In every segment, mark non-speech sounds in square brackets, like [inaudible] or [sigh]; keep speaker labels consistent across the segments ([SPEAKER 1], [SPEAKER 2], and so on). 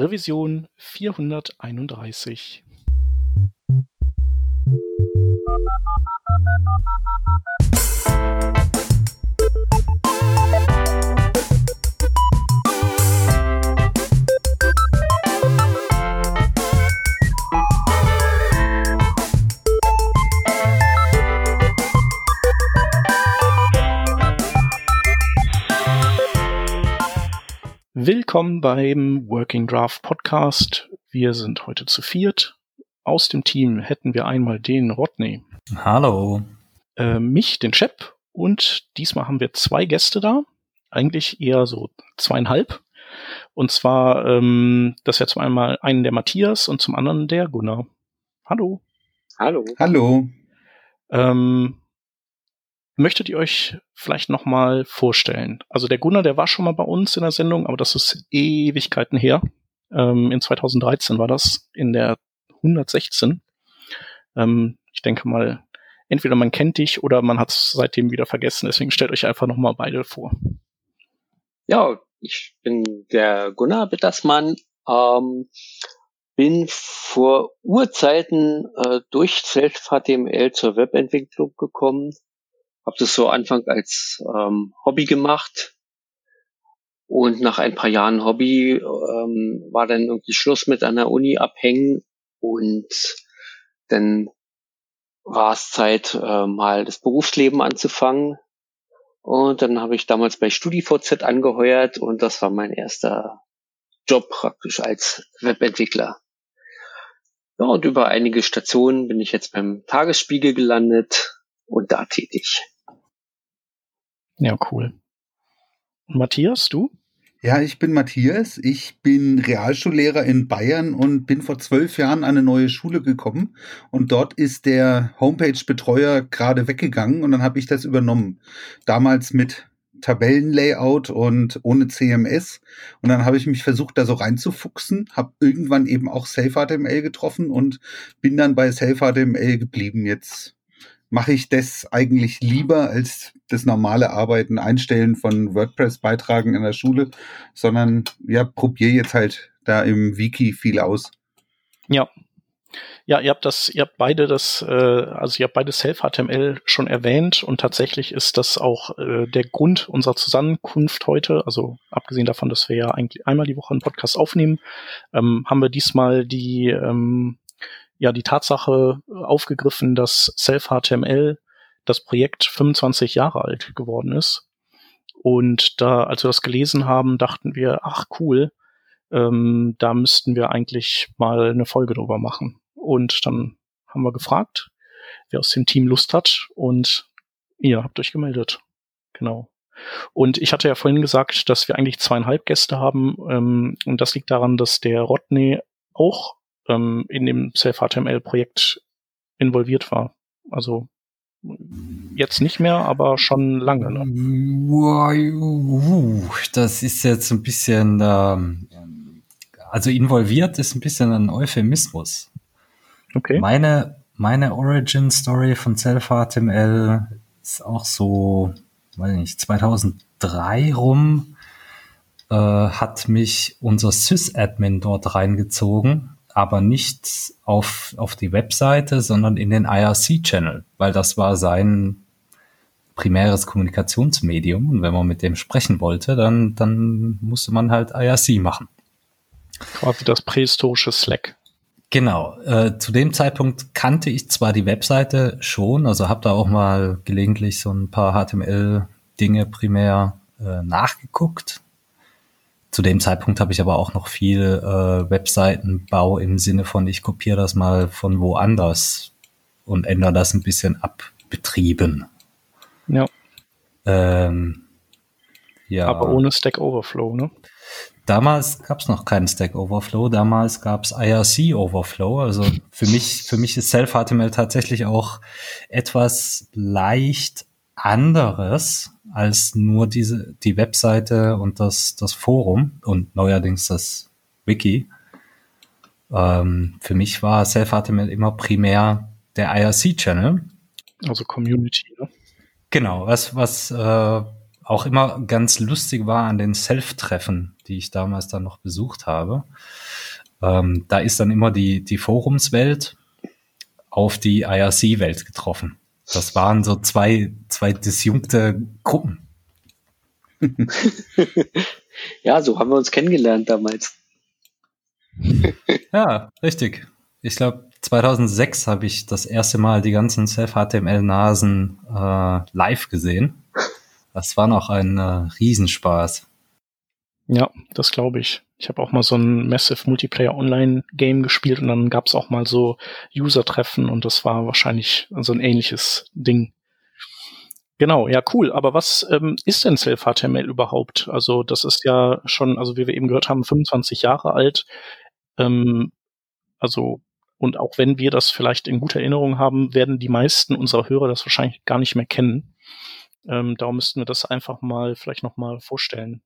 [SPEAKER 1] Revision 431. Willkommen beim Working Draft Podcast. Wir sind heute zu viert. Aus dem Team hätten wir einmal den Rodney.
[SPEAKER 2] Hallo.
[SPEAKER 1] Äh, mich, den Chep. Und diesmal haben wir zwei Gäste da. Eigentlich eher so zweieinhalb. Und zwar, ähm, das ist ja zum einen einen der Matthias und zum anderen der Gunnar. Hallo.
[SPEAKER 3] Hallo.
[SPEAKER 2] Hallo.
[SPEAKER 1] Ähm, Möchtet ihr euch vielleicht noch mal vorstellen? Also der Gunnar, der war schon mal bei uns in der Sendung, aber das ist Ewigkeiten her. Ähm, in 2013 war das, in der 116. Ähm, ich denke mal, entweder man kennt dich oder man hat es seitdem wieder vergessen. Deswegen stellt euch einfach noch mal beide vor.
[SPEAKER 3] Ja, ich bin der Gunnar Bittersmann. Ähm, bin vor Urzeiten äh, durch Self-HTML zur Webentwicklung gekommen habe das so Anfang als ähm, Hobby gemacht. Und nach ein paar Jahren Hobby ähm, war dann irgendwie Schluss mit einer Uni abhängen und dann war es Zeit, äh, mal das Berufsleben anzufangen. Und dann habe ich damals bei StudiVZ angeheuert und das war mein erster Job praktisch als Webentwickler. Ja, und über einige Stationen bin ich jetzt beim Tagesspiegel gelandet und da tätig.
[SPEAKER 1] Ja, cool. Matthias, du?
[SPEAKER 2] Ja, ich bin Matthias. Ich bin Realschullehrer in Bayern und bin vor zwölf Jahren an eine neue Schule gekommen. Und dort ist der Homepage-Betreuer gerade weggegangen und dann habe ich das übernommen. Damals mit Tabellenlayout und ohne CMS. Und dann habe ich mich versucht, da so reinzufuchsen, habe irgendwann eben auch Self-HTML getroffen und bin dann bei Self-HTML geblieben. Jetzt mache ich das eigentlich lieber als das normale Arbeiten, Einstellen von WordPress-Beitragen in der Schule, sondern ja, probiere jetzt halt da im Wiki viel aus.
[SPEAKER 1] Ja. Ja, ihr habt das, ihr habt beide das, äh, also ihr habt beide Self-HTML schon erwähnt und tatsächlich ist das auch äh, der Grund unserer Zusammenkunft heute. Also abgesehen davon, dass wir ja eigentlich einmal die Woche einen Podcast aufnehmen, ähm, haben wir diesmal die ähm, ja die Tatsache aufgegriffen, dass Self-HTML das Projekt 25 Jahre alt geworden ist. Und da, als wir das gelesen haben, dachten wir, ach cool, ähm, da müssten wir eigentlich mal eine Folge drüber machen. Und dann haben wir gefragt, wer aus dem Team Lust hat und ihr habt euch gemeldet. Genau. Und ich hatte ja vorhin gesagt, dass wir eigentlich zweieinhalb Gäste haben. Ähm, und das liegt daran, dass der Rodney auch ähm, in dem Self-HTML-Projekt involviert war. Also jetzt nicht mehr, aber schon lange. Ne?
[SPEAKER 4] Das ist jetzt ein bisschen, ähm, also involviert ist ein bisschen ein Euphemismus.
[SPEAKER 1] Okay.
[SPEAKER 4] Meine, meine Origin Story von Self-HTML ist auch so, weiß nicht, 2003 rum, äh, hat mich unser Sys-Admin dort reingezogen aber nicht auf, auf die Webseite, sondern in den IRC-Channel, weil das war sein primäres Kommunikationsmedium. Und wenn man mit dem sprechen wollte, dann, dann musste man halt IRC machen.
[SPEAKER 1] Quasi das prähistorische Slack.
[SPEAKER 4] Genau. Äh, zu dem Zeitpunkt kannte ich zwar die Webseite schon, also habe da auch mal gelegentlich so ein paar HTML-Dinge primär äh, nachgeguckt, zu dem Zeitpunkt habe ich aber auch noch viel äh, Webseitenbau im Sinne von, ich kopiere das mal von woanders und ändere das ein bisschen abbetrieben.
[SPEAKER 1] Ja.
[SPEAKER 4] Ähm,
[SPEAKER 1] ja. Aber ohne Stack Overflow, ne?
[SPEAKER 4] Damals gab es noch keinen Stack Overflow, damals gab es IRC Overflow. Also für mich, für mich ist Self-HTML tatsächlich auch etwas leicht anderes als nur diese, die Webseite und das, das Forum und neuerdings das Wiki. Ähm, für mich war Self-HTML immer primär der IRC-Channel.
[SPEAKER 1] Also Community, ne?
[SPEAKER 4] Genau, was, was äh, auch immer ganz lustig war an den Self-Treffen, die ich damals dann noch besucht habe. ähm, da ist dann immer die, die Forumswelt auf die IRC-Welt getroffen. Das waren so zwei, zwei disjunkte Gruppen. [laughs]
[SPEAKER 3] ja, so haben wir uns kennengelernt damals.
[SPEAKER 4] ja, richtig. Ich glaube, 2006 habe ich das erste Mal die ganzen Self-HTML-Nasen äh, live gesehen. Das war noch ein äh, Riesenspaß.
[SPEAKER 1] Ja, das glaube ich. Ich habe auch mal so ein Massive Multiplayer Online Game gespielt und dann gab es auch mal so User-Treffen und das war wahrscheinlich so ein ähnliches Ding. Genau, ja, cool. Aber was ähm, ist denn Self-HTML überhaupt? Also das ist ja schon, also wie wir eben gehört haben, 25 Jahre alt. Ähm, also und auch wenn wir das vielleicht in guter Erinnerung haben, werden die meisten unserer Hörer das wahrscheinlich gar nicht mehr kennen. Ähm, darum müssten wir das einfach mal vielleicht nochmal vorstellen.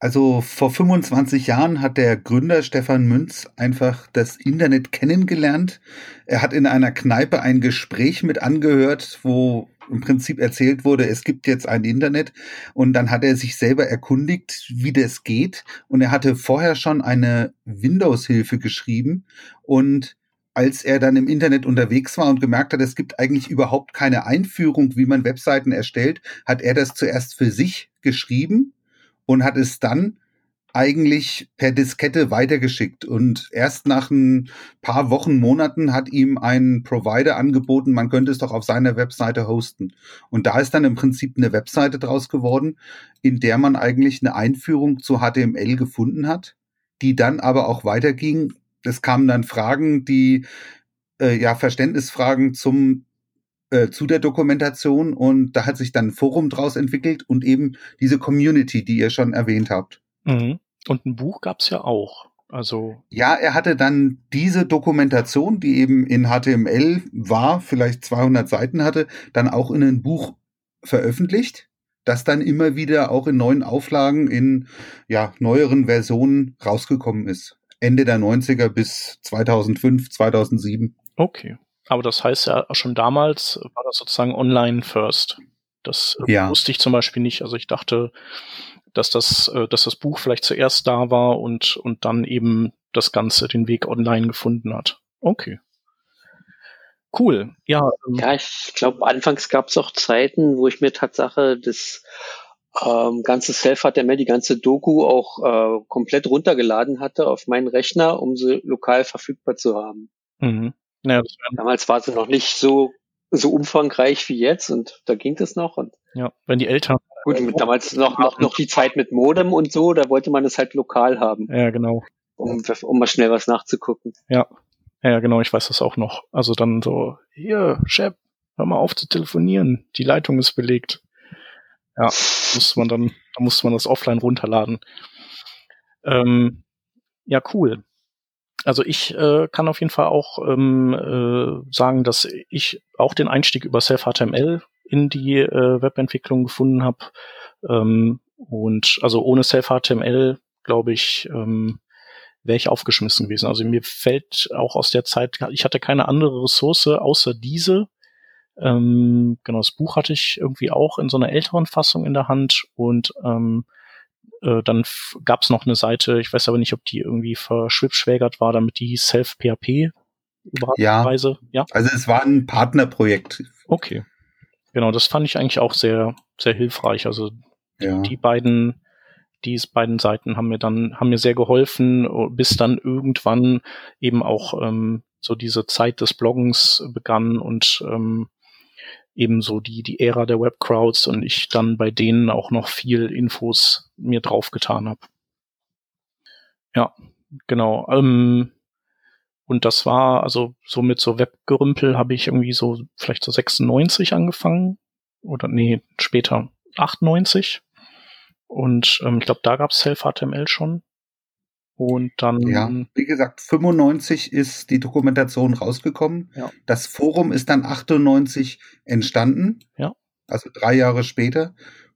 [SPEAKER 2] Also vor 25 Jahren hat der Gründer Stefan Münz einfach das Internet kennengelernt. Er hat in einer Kneipe ein Gespräch mit angehört, wo im Prinzip erzählt wurde, es gibt jetzt ein Internet. Und dann hat er sich selber erkundigt, wie das geht. Und er hatte vorher schon eine Windows-Hilfe geschrieben. Und als er dann im Internet unterwegs war und gemerkt hat, es gibt eigentlich überhaupt keine Einführung, wie man Webseiten erstellt, hat er das zuerst für sich geschrieben und hat es dann eigentlich per Diskette weitergeschickt. Und erst nach ein paar Wochen, Monaten hat ihm ein Provider angeboten, man könnte es doch auf seiner Webseite hosten. Und da ist dann im Prinzip eine Webseite draus geworden, in der man eigentlich eine Einführung zu HTML gefunden hat, die dann aber auch weiterging. Es kamen dann Fragen, die äh, ja Verständnisfragen zum äh, zu der Dokumentation und da hat sich dann ein Forum draus entwickelt und eben diese Community, die ihr schon erwähnt habt.
[SPEAKER 1] Mhm. Und ein Buch gab's ja auch. Also
[SPEAKER 2] ja, er hatte dann diese Dokumentation, die eben in HTML war, vielleicht 200 Seiten hatte, dann auch in ein Buch veröffentlicht, das dann immer wieder auch in neuen Auflagen in ja neueren Versionen rausgekommen ist. Ende der 90er bis 2005, 2007.
[SPEAKER 1] Okay. Aber das heißt ja schon damals war das sozusagen online first. Das äh, ja. wusste ich zum Beispiel nicht. Also ich dachte, dass das, äh, dass das Buch vielleicht zuerst da war und, und dann eben das Ganze den Weg online gefunden hat. Okay. Cool. Ja.
[SPEAKER 3] Ähm, ja, ich glaube, anfangs gab es auch Zeiten, wo ich mir Tatsache das ähm, ganze Self-HTML, die ganze Doku auch äh, komplett runtergeladen hatte auf meinen Rechner, um sie lokal verfügbar zu haben. Mhm. Ja, Damals war sie noch nicht so so umfangreich wie jetzt und da ging das noch und
[SPEAKER 1] ja, wenn die Eltern
[SPEAKER 3] gut mit damals noch noch noch die Zeit mit Modem und so, da wollte man es halt lokal haben.
[SPEAKER 1] Ja, genau.
[SPEAKER 3] Um, um mal schnell was nachzugucken.
[SPEAKER 1] Ja. Ja, genau, ich weiß das auch noch. Also dann so, hier, Chef, hör mal auf zu telefonieren, die Leitung ist belegt. Ja, muss man dann, da musste man das offline runterladen. Ähm, ja, cool. Also ich äh, kann auf jeden Fall auch ähm, äh, sagen, dass ich auch den Einstieg über Self-HTML in die äh, Webentwicklung gefunden habe. Ähm, und also ohne Self-HTML, glaube ich, ähm, wäre ich aufgeschmissen gewesen. Also mir fällt auch aus der Zeit, ich hatte keine andere Ressource außer diese. Ähm, genau, das Buch hatte ich irgendwie auch in so einer älteren Fassung in der Hand und ähm, äh, dann gab es noch eine Seite, ich weiß aber nicht, ob die irgendwie verschwibschwägert war, damit die Self-PHP
[SPEAKER 2] überraschenderweise. Ja. ja, also es war ein Partnerprojekt.
[SPEAKER 1] Okay. Genau, das fand ich eigentlich auch sehr, sehr hilfreich. Also ja. die beiden, die beiden Seiten haben mir dann, haben mir sehr geholfen, bis dann irgendwann eben auch ähm, so diese Zeit des Bloggens begann und ähm, ebenso die, die Ära der Webcrowds und ich dann bei denen auch noch viel Infos mir draufgetan habe. Ja, genau. Ähm, und das war, also so mit so Webgerümpel habe ich irgendwie so vielleicht so 96 angefangen. Oder nee, später 98. Und ähm, ich glaube, da gab es Self-HTML schon. Und dann.
[SPEAKER 2] Ja, wie gesagt, 95 ist die Dokumentation rausgekommen. Ja. Das Forum ist dann 98 entstanden.
[SPEAKER 1] Ja.
[SPEAKER 2] Also drei Jahre später.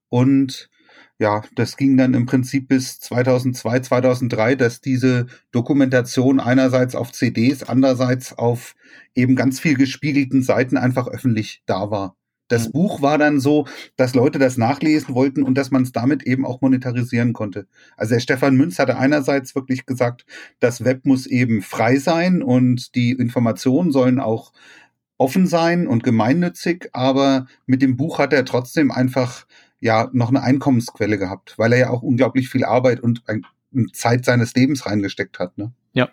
[SPEAKER 2] Und ja, das ging dann im Prinzip bis 2002, 2003, dass diese Dokumentation einerseits auf CDs, andererseits auf eben ganz viel gespiegelten Seiten einfach öffentlich da war. Das mhm. Buch war dann so, dass Leute das nachlesen wollten und dass man es damit eben auch monetarisieren konnte. Also der Stefan Münz hatte einerseits wirklich gesagt, das Web muss eben frei sein und die Informationen sollen auch offen sein und gemeinnützig, aber mit dem Buch hat er trotzdem einfach ja noch eine Einkommensquelle gehabt, weil er ja auch unglaublich viel Arbeit und Zeit seines Lebens reingesteckt hat. Ne?
[SPEAKER 1] Ja.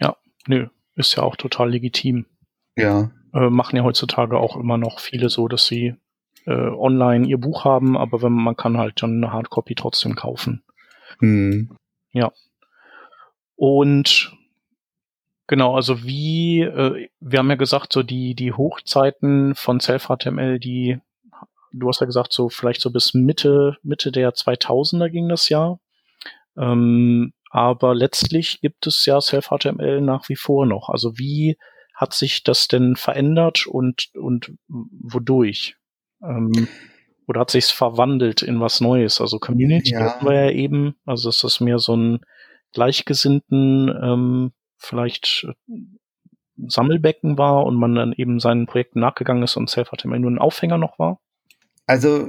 [SPEAKER 1] Ja, nö, ist ja auch total legitim.
[SPEAKER 2] Ja.
[SPEAKER 1] Äh, machen ja heutzutage auch immer noch viele so, dass sie äh, online ihr Buch haben, aber wenn man kann halt dann eine Hardcopy trotzdem kaufen.
[SPEAKER 2] Mhm.
[SPEAKER 1] Ja. Und genau, also wie, äh, wir haben ja gesagt, so die, die Hochzeiten von Self-HTML, die, du hast ja gesagt, so vielleicht so bis Mitte, Mitte der 2000er ging das Jahr. Ähm, aber letztlich gibt es ja Self-HTML nach wie vor noch. Also wie hat sich das denn verändert und, und wodurch? Ähm, oder hat sich's verwandelt in was Neues? Also Community ja. hatten wir ja eben, also ist das mehr so ein gleichgesinnten, ähm, vielleicht äh, Sammelbecken war und man dann eben seinen Projekten nachgegangen ist und Self-HTML nur ein Aufhänger noch war?
[SPEAKER 2] Also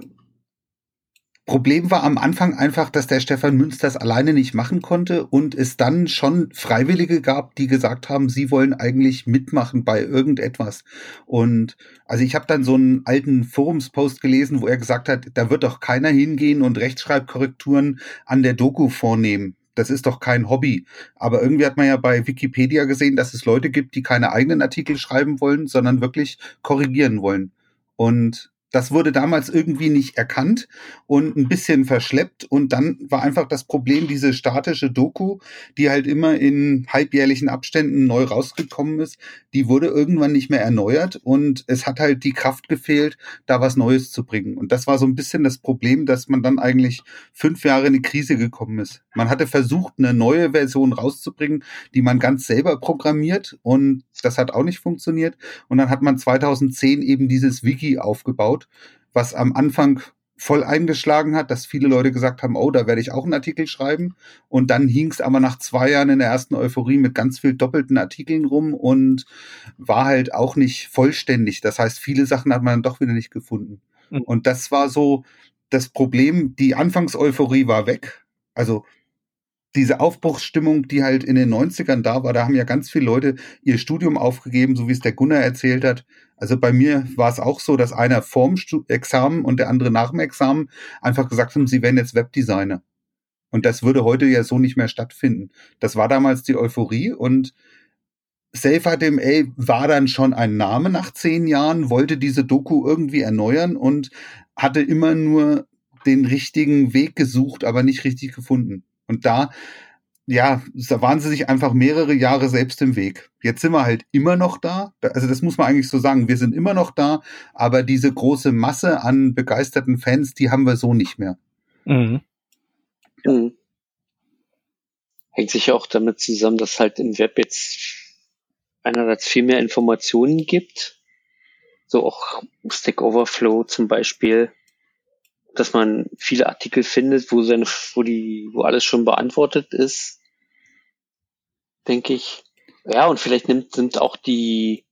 [SPEAKER 2] Problem war am Anfang einfach, dass der Stefan Münz das alleine nicht machen konnte und es dann schon Freiwillige gab, die gesagt haben, sie wollen eigentlich mitmachen bei irgendetwas. Und also ich habe dann so einen alten Forumspost gelesen, wo er gesagt hat, da wird doch keiner hingehen und Rechtschreibkorrekturen an der Doku vornehmen. Das ist doch kein Hobby. Aber irgendwie hat man ja bei Wikipedia gesehen, dass es Leute gibt, die keine eigenen Artikel schreiben wollen, sondern wirklich korrigieren wollen. Und das wurde damals irgendwie nicht erkannt und ein bisschen verschleppt. Und dann war einfach das Problem, diese statische Doku, die halt immer in halbjährlichen Abständen neu rausgekommen ist, die wurde irgendwann nicht mehr erneuert und es hat halt die Kraft gefehlt, da was Neues zu bringen. Und das war so ein bisschen das Problem, dass man dann eigentlich fünf Jahre in die Krise gekommen ist. Man hatte versucht, eine neue Version rauszubringen, die man ganz selber programmiert und das hat auch nicht funktioniert. Und dann hat man 2010 eben dieses Wiki aufgebaut was am Anfang voll eingeschlagen hat, dass viele Leute gesagt haben, oh, da werde ich auch einen Artikel schreiben. Und dann hing es aber nach zwei Jahren in der ersten Euphorie mit ganz viel doppelten Artikeln rum und war halt auch nicht vollständig. Das heißt, viele Sachen hat man dann doch wieder nicht gefunden. Mhm. Und das war so das Problem. Die Anfangseuphorie war weg. Also diese Aufbruchsstimmung, die halt in den 90ern da war, da haben ja ganz viele Leute ihr Studium aufgegeben, so wie es der Gunnar erzählt hat. Also bei mir war es auch so, dass einer vorm Examen und der andere nach dem Examen einfach gesagt haben, sie werden jetzt Webdesigner. Und das würde heute ja so nicht mehr stattfinden. Das war damals die Euphorie und SafeHTML war dann schon ein Name nach zehn Jahren, wollte diese Doku irgendwie erneuern und hatte immer nur den richtigen Weg gesucht, aber nicht richtig gefunden. Und da, ja, da waren sie sich einfach mehrere Jahre selbst im Weg. Jetzt sind wir halt immer noch da. Also das muss man eigentlich so sagen. Wir sind immer noch da, aber diese große Masse an begeisterten Fans, die haben wir so nicht mehr.
[SPEAKER 3] Mhm. Mhm. Hängt sich auch damit zusammen, dass halt im Web jetzt einerseits viel mehr Informationen gibt. So auch Stack Overflow zum Beispiel dass man viele Artikel findet, wo seine, wo die, wo alles schon beantwortet ist, denke ich. Ja, und vielleicht nimmt, sind auch die,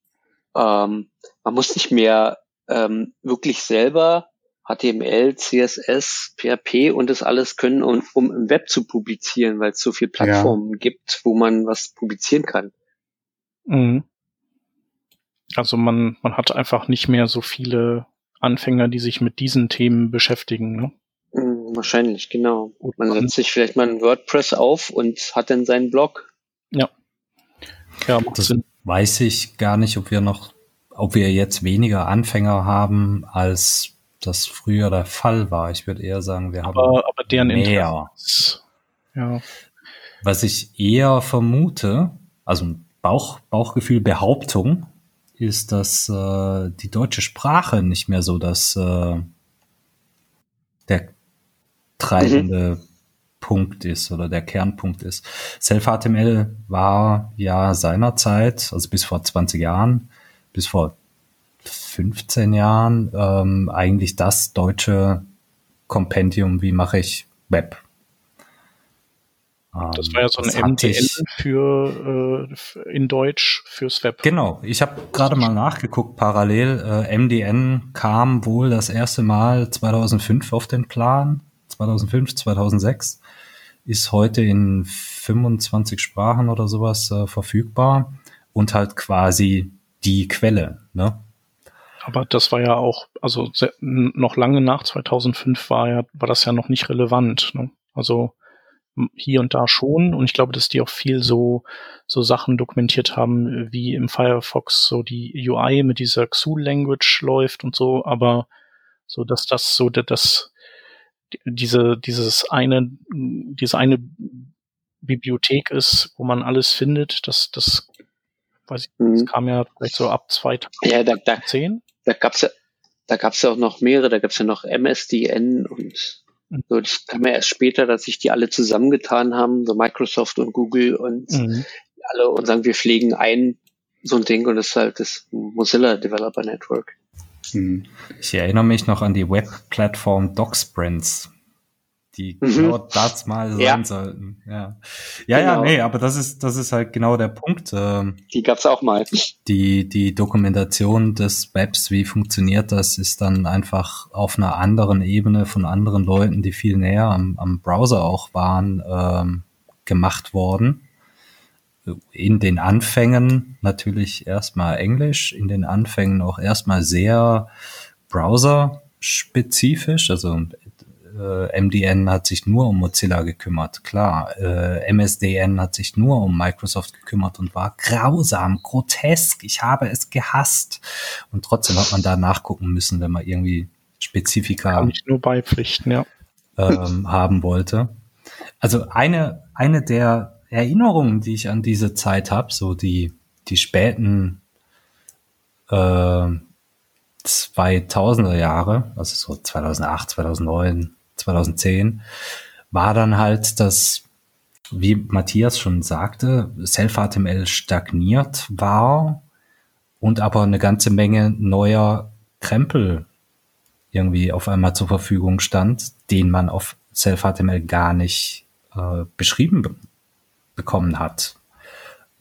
[SPEAKER 3] ähm, man muss nicht mehr ähm, wirklich selber HTML, CSS, PHP und das alles können, um, um im Web zu publizieren, weil es so viele Plattformen ja. gibt, wo man was publizieren kann.
[SPEAKER 1] Mhm. Also man, man hat einfach nicht mehr so viele Anfänger, die sich mit diesen Themen beschäftigen. Ne?
[SPEAKER 3] Hm, wahrscheinlich, genau. Gut, man setzt sich vielleicht mal ein WordPress auf und hat dann seinen Blog.
[SPEAKER 1] Ja.
[SPEAKER 4] Ja, macht das Sinn. weiß ich gar nicht, ob wir noch, ob wir jetzt weniger Anfänger haben, als das früher der Fall war. Ich würde eher sagen, wir haben
[SPEAKER 1] aber, aber deren
[SPEAKER 4] mehr. Ja. Was ich eher vermute, also Bauch, Bauchgefühl, Behauptung, ist, dass äh, die deutsche Sprache nicht mehr so das äh, der treibende mhm. Punkt ist oder der Kernpunkt ist. Self-HTML war ja seinerzeit, also bis vor 20 Jahren, bis vor 15 Jahren, ähm, eigentlich das deutsche Kompendium, wie mache ich Web.
[SPEAKER 1] Das war ja so ein MDN für äh, in Deutsch fürs Web.
[SPEAKER 4] Genau, ich habe gerade mal nachgeguckt parallel. Äh, MDN kam wohl das erste Mal 2005 auf den Plan, 2005, 2006, ist heute in 25 Sprachen oder sowas äh, verfügbar und halt quasi die Quelle. Ne?
[SPEAKER 1] Aber das war ja auch, also sehr, noch lange nach 2005 war ja, war das ja noch nicht relevant. Ne? Also hier und da schon und ich glaube, dass die auch viel so so Sachen dokumentiert haben, wie im Firefox so die UI mit dieser XUL Language läuft und so, aber so dass das so das diese dieses eine diese eine Bibliothek ist, wo man alles findet, das das weiß ich, das mhm. kam ja vielleicht so ab 2010.
[SPEAKER 3] Ja, da, da, da gab's ja da gab's ja auch noch mehrere, da gab's ja noch MSDN und so, das kam ja erst später, dass sich die alle zusammengetan haben, so Microsoft und Google und mhm. alle und sagen, wir pflegen ein so ein Ding und das ist halt das Mozilla Developer Network.
[SPEAKER 4] Mhm. Ich erinnere mich noch an die Web-Plattform DocSprints die mhm. genau das mal sein ja. sollten. Ja, ja, genau. ja, nee, aber das ist, das ist halt genau der Punkt. Ähm,
[SPEAKER 3] die gab's auch mal.
[SPEAKER 4] Die, die Dokumentation des Webs, wie funktioniert das, ist dann einfach auf einer anderen Ebene von anderen Leuten, die viel näher am, am Browser auch waren, ähm, gemacht worden. In den Anfängen natürlich erstmal Englisch, in den Anfängen auch erstmal sehr Browser spezifisch, also äh, MDN hat sich nur um Mozilla gekümmert, klar. Äh, MSDN hat sich nur um Microsoft gekümmert und war grausam, grotesk. Ich habe es gehasst. Und trotzdem hat man da nachgucken müssen, wenn man irgendwie Spezifika
[SPEAKER 1] Kann ich nur beipflichten, ja.
[SPEAKER 4] ähm, [laughs] haben wollte. Also eine, eine der Erinnerungen, die ich an diese Zeit habe, so die, die späten äh, 2000er Jahre, also so 2008, 2009, 2010, war dann halt das, wie Matthias schon sagte, Self-HTML stagniert war und aber eine ganze Menge neuer Krempel irgendwie auf einmal zur Verfügung stand, den man auf Self-HTML gar nicht äh, beschrieben be bekommen hat.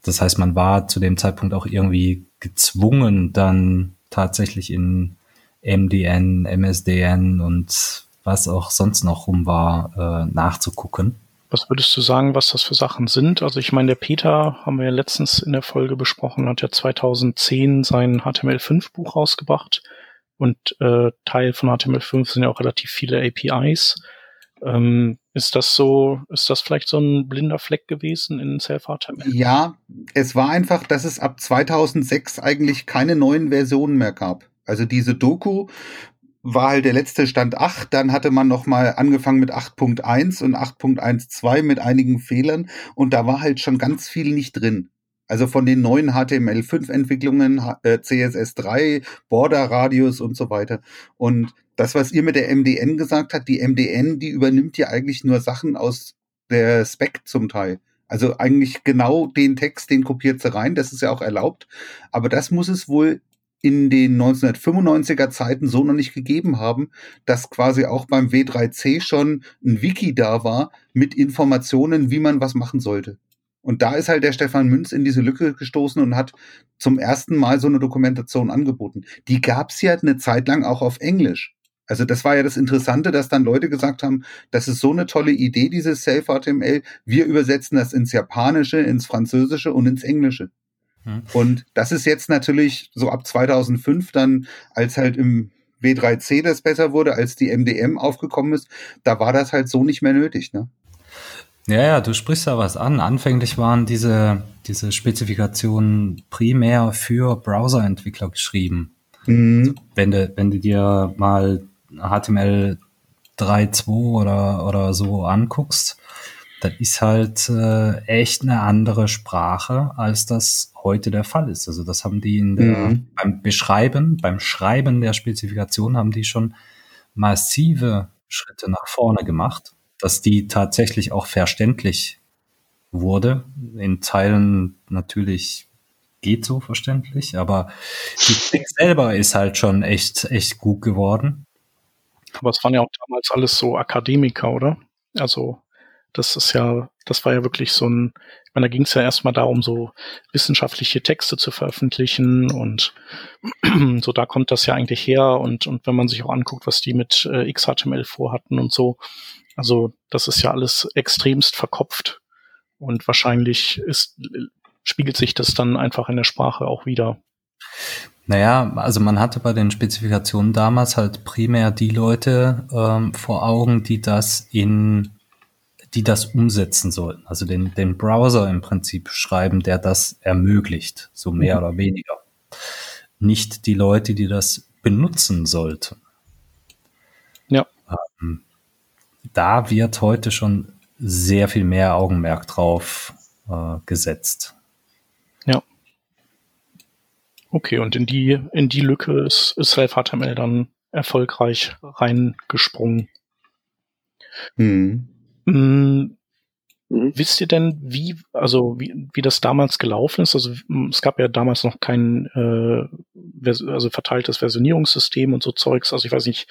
[SPEAKER 4] Das heißt, man war zu dem Zeitpunkt auch irgendwie gezwungen, dann tatsächlich in MDN, MSDN und was auch sonst noch rum war, äh, nachzugucken.
[SPEAKER 1] Was würdest du sagen, was das für Sachen sind? Also ich meine, der Peter, haben wir ja letztens in der Folge besprochen, hat ja 2010 sein HTML5-Buch rausgebracht und äh, Teil von HTML5 sind ja auch relativ viele APIs. Ähm, ist das so, ist das vielleicht so ein blinder Fleck gewesen in Self-HTML?
[SPEAKER 2] Ja, es war einfach, dass es ab 2006 eigentlich keine neuen Versionen mehr gab. Also diese Doku war halt der letzte Stand 8, dann hatte man noch mal angefangen mit 8.1 und 8.12 mit einigen Fehlern und da war halt schon ganz viel nicht drin. Also von den neuen HTML5-Entwicklungen, äh, CSS3, Border Radius und so weiter. Und das, was ihr mit der MDN gesagt habt, die MDN, die übernimmt ja eigentlich nur Sachen aus der Spec zum Teil. Also eigentlich genau den Text, den kopiert sie rein, das ist ja auch erlaubt. Aber das muss es wohl in den 1995er Zeiten so noch nicht gegeben haben, dass quasi auch beim W3C schon ein Wiki da war mit Informationen, wie man was machen sollte. Und da ist halt der Stefan Münz in diese Lücke gestoßen und hat zum ersten Mal so eine Dokumentation angeboten. Die gab's ja eine Zeit lang auch auf Englisch. Also das war ja das Interessante, dass dann Leute gesagt haben, das ist so eine tolle Idee, dieses Self-HTML. Wir übersetzen das ins Japanische, ins Französische und ins Englische. Hm. Und das ist jetzt natürlich so ab 2005 dann, als halt im W3C das besser wurde, als die MDM aufgekommen ist, da war das halt so nicht mehr nötig, ne?
[SPEAKER 4] Ja, ja, du sprichst da was an. Anfänglich waren diese, diese Spezifikationen primär für Browserentwickler geschrieben. Mhm. Also, wenn, du, wenn du dir mal HTML 3.2 oder, oder so anguckst, das ist halt äh, echt eine andere Sprache, als das heute der Fall ist. Also das haben die in der, mhm. beim Beschreiben, beim Schreiben der Spezifikation haben die schon massive Schritte nach vorne gemacht, dass die tatsächlich auch verständlich wurde. In Teilen natürlich geht so verständlich, aber die Text selber ist halt schon echt, echt gut geworden.
[SPEAKER 1] Aber es waren ja auch damals alles so Akademiker, oder? Also Das ist ja, das war ja wirklich so ein, ich meine, da ging es ja erstmal darum, so wissenschaftliche Texte zu veröffentlichen und [clears throat] so da kommt das ja eigentlich her und, und wenn man sich auch anguckt, was die mit äh, XHTML vorhatten und so, also das ist ja alles extremst verkopft und wahrscheinlich ist, spiegelt sich das dann einfach in der Sprache auch wieder.
[SPEAKER 4] Naja, also man hatte bei den Spezifikationen damals halt primär die Leute ähm, vor Augen, die das in, die das umsetzen sollten. Also den, den Browser im Prinzip schreiben, der das ermöglicht, so mehr mhm. oder weniger. Nicht die Leute, die das benutzen sollten.
[SPEAKER 1] Ja.
[SPEAKER 4] Ähm, da wird heute schon sehr viel mehr Augenmerk drauf äh, gesetzt.
[SPEAKER 1] Okay, und in die, in die Lücke ist, ist Self-HTML dann erfolgreich reingesprungen. Hm. Hm, mhm. Wisst ihr denn, wie, also wie, wie das damals gelaufen ist? Also es gab ja damals noch kein äh, also verteiltes Versionierungssystem und so Zeugs. Also ich weiß nicht,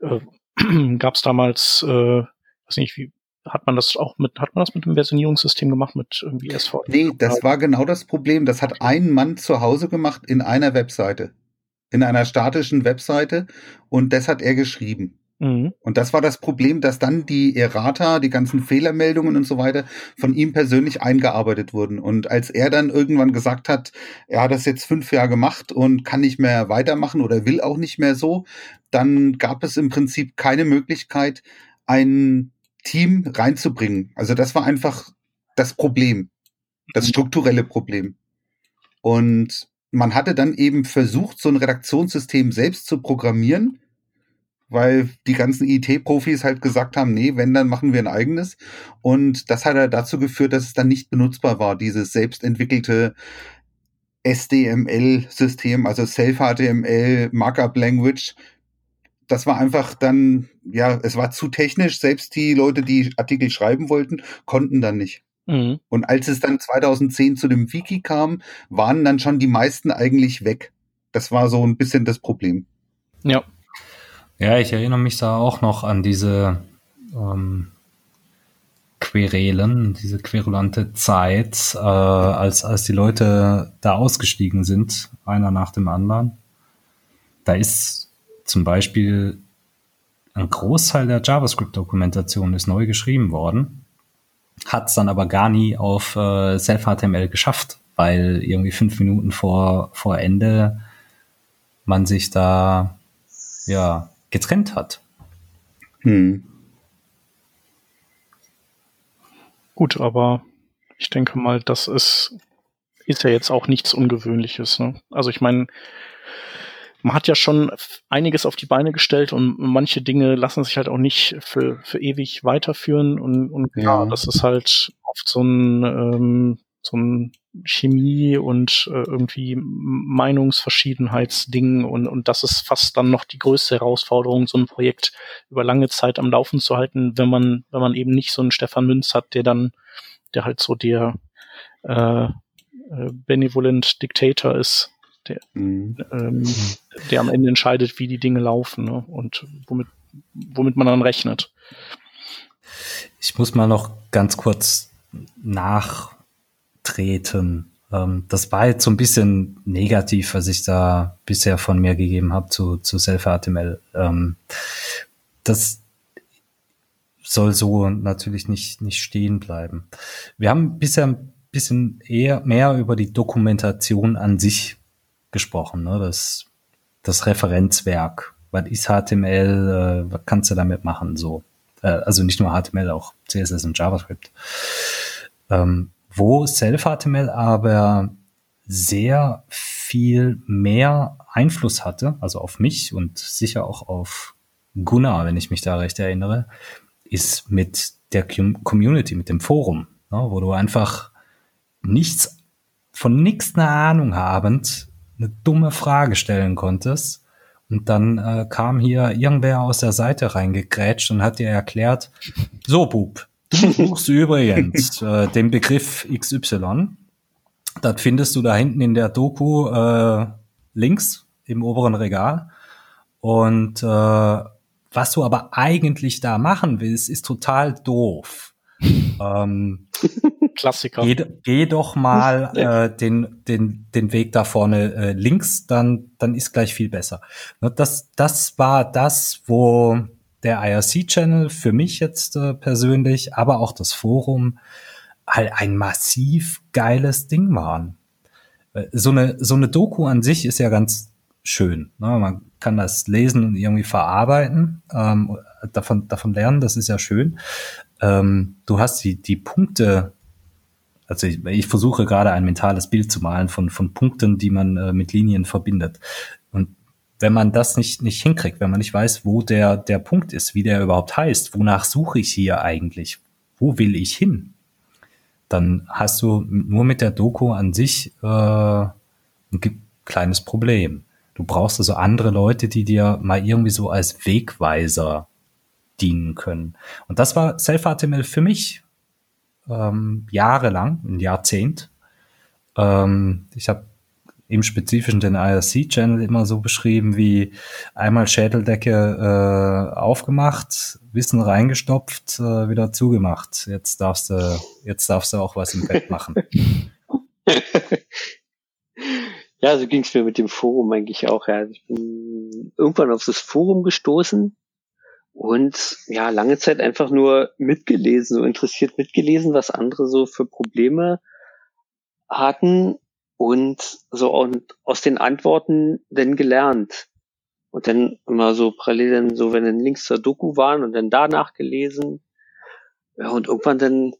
[SPEAKER 1] äh, [clears throat] gab es damals, äh, weiß nicht, wie, hat man das auch mit, hat man das mit dem Versionierungssystem gemacht, mit irgendwie SV?
[SPEAKER 2] Nee, das war genau das Problem. Das hat ein Mann zu Hause gemacht in einer Webseite. In einer statischen Webseite. Und das hat er geschrieben. Mhm. Und das war das Problem, dass dann die Errata, die ganzen Fehlermeldungen und so weiter von ihm persönlich eingearbeitet wurden. Und als er dann irgendwann gesagt hat, er hat das jetzt fünf Jahre gemacht und kann nicht mehr weitermachen oder will auch nicht mehr so, dann gab es im Prinzip keine Möglichkeit, einen Team reinzubringen. Also das war einfach das Problem, das mhm. strukturelle Problem. Und man hatte dann eben versucht, so ein Redaktionssystem selbst zu programmieren, weil die ganzen IT-Profis halt gesagt haben, nee, wenn, dann machen wir ein eigenes. Und das hat ja dazu geführt, dass es dann nicht benutzbar war, dieses selbstentwickelte SDML-System, also Self-HTML, Markup Language, das war einfach dann, ja, es war zu technisch. Selbst die Leute, die Artikel schreiben wollten, konnten dann nicht. Mhm. Und als es dann 2010 zu dem Wiki kam, waren dann schon die meisten eigentlich weg. Das war so ein bisschen das Problem.
[SPEAKER 4] Ja. Ja, ich erinnere mich da auch noch an diese ähm, Querelen, diese querulante Zeit, äh, als, als die Leute da ausgestiegen sind, einer nach dem anderen. Da ist zum Beispiel ein Großteil der JavaScript-Dokumentation ist neu geschrieben worden, hat es dann aber gar nie auf äh, Self-HTML geschafft, weil irgendwie fünf Minuten vor, vor Ende man sich da ja getrennt hat. Hm.
[SPEAKER 1] Gut, aber ich denke mal, das ist, ist ja jetzt auch nichts Ungewöhnliches. Ne? Also ich meine, man hat ja schon einiges auf die Beine gestellt und manche Dinge lassen sich halt auch nicht für, für ewig weiterführen und, und klar, ja. das ist halt oft so ein, ähm, so ein Chemie und äh, irgendwie Meinungsverschiedenheitsding und, und das ist fast dann noch die größte Herausforderung, so ein Projekt über lange Zeit am Laufen zu halten, wenn man, wenn man eben nicht so einen Stefan Münz hat, der dann, der halt so der äh, äh benevolent Dictator ist, der, mhm. ähm, der am Ende entscheidet, wie die Dinge laufen ne? und womit, womit man dann rechnet.
[SPEAKER 4] Ich muss mal noch ganz kurz nachtreten. Ähm, das war jetzt so ein bisschen negativ, was ich da bisher von mir gegeben habe zu, zu Self-HTML. Ähm, das soll so natürlich nicht, nicht stehen bleiben. Wir haben bisher ein bisschen eher mehr über die Dokumentation an sich gesprochen, ne? das, das Referenzwerk. Was ist HTML? Äh, was kannst du damit machen? So. Äh, also nicht nur HTML, auch CSS und JavaScript. Ähm, wo Self-HTML aber sehr viel mehr Einfluss hatte, also auf mich und sicher auch auf Gunnar, wenn ich mich da recht erinnere, ist mit der Community, mit dem Forum, ne, wo du einfach nichts von nichts eine Ahnung habend eine dumme Frage stellen konntest. Und dann äh, kam hier irgendwer aus der Seite reingegrätscht und hat dir erklärt, so Bub, du suchst übrigens [laughs] äh, den Begriff XY. Das findest du da hinten in der Doku äh, links im oberen Regal. Und äh, was du aber eigentlich da machen willst, ist total doof. Ähm, [laughs]
[SPEAKER 1] Klassiker.
[SPEAKER 4] Geh, geh doch mal [laughs] äh, den, den, den Weg da vorne äh, links, dann, dann ist gleich viel besser. Ne, das, das war das, wo der IRC-Channel für mich jetzt äh, persönlich, aber auch das Forum halt ein massiv geiles Ding waren. Äh, so eine, so eine Doku an sich ist ja ganz schön. Ne? Man kann das lesen und irgendwie verarbeiten, ähm, davon, davon lernen, das ist ja schön. Ähm, du hast die, die Punkte, also ich, ich versuche gerade ein mentales Bild zu malen von, von Punkten, die man äh, mit Linien verbindet. Wenn man das nicht, nicht hinkriegt, wenn man nicht weiß, wo der, der Punkt ist, wie der überhaupt heißt, wonach suche ich hier eigentlich, wo will ich hin, dann hast du nur mit der Doku an sich äh, ein kleines Problem. Du brauchst also andere Leute, die dir mal irgendwie so als Wegweiser dienen können. Und das war Self-HTML für mich ähm, jahrelang, ein Jahrzehnt. Ähm, ich habe im Spezifischen den IRC-Channel immer so beschrieben wie einmal Schädeldecke äh, aufgemacht, Wissen reingestopft, äh, wieder zugemacht. Jetzt darfst du, jetzt darfst du auch was im Bett machen. [laughs]
[SPEAKER 3] Ja, so ging es mir mit dem Forum eigentlich auch. Ja. Ich bin irgendwann auf das Forum gestoßen und ja, lange Zeit einfach nur mitgelesen, so interessiert mitgelesen, was andere so für Probleme hatten und so und aus den Antworten dann gelernt. Und dann immer so parallel dann so, wenn dann Links zur Doku waren und dann danach gelesen. Ja, und irgendwann dann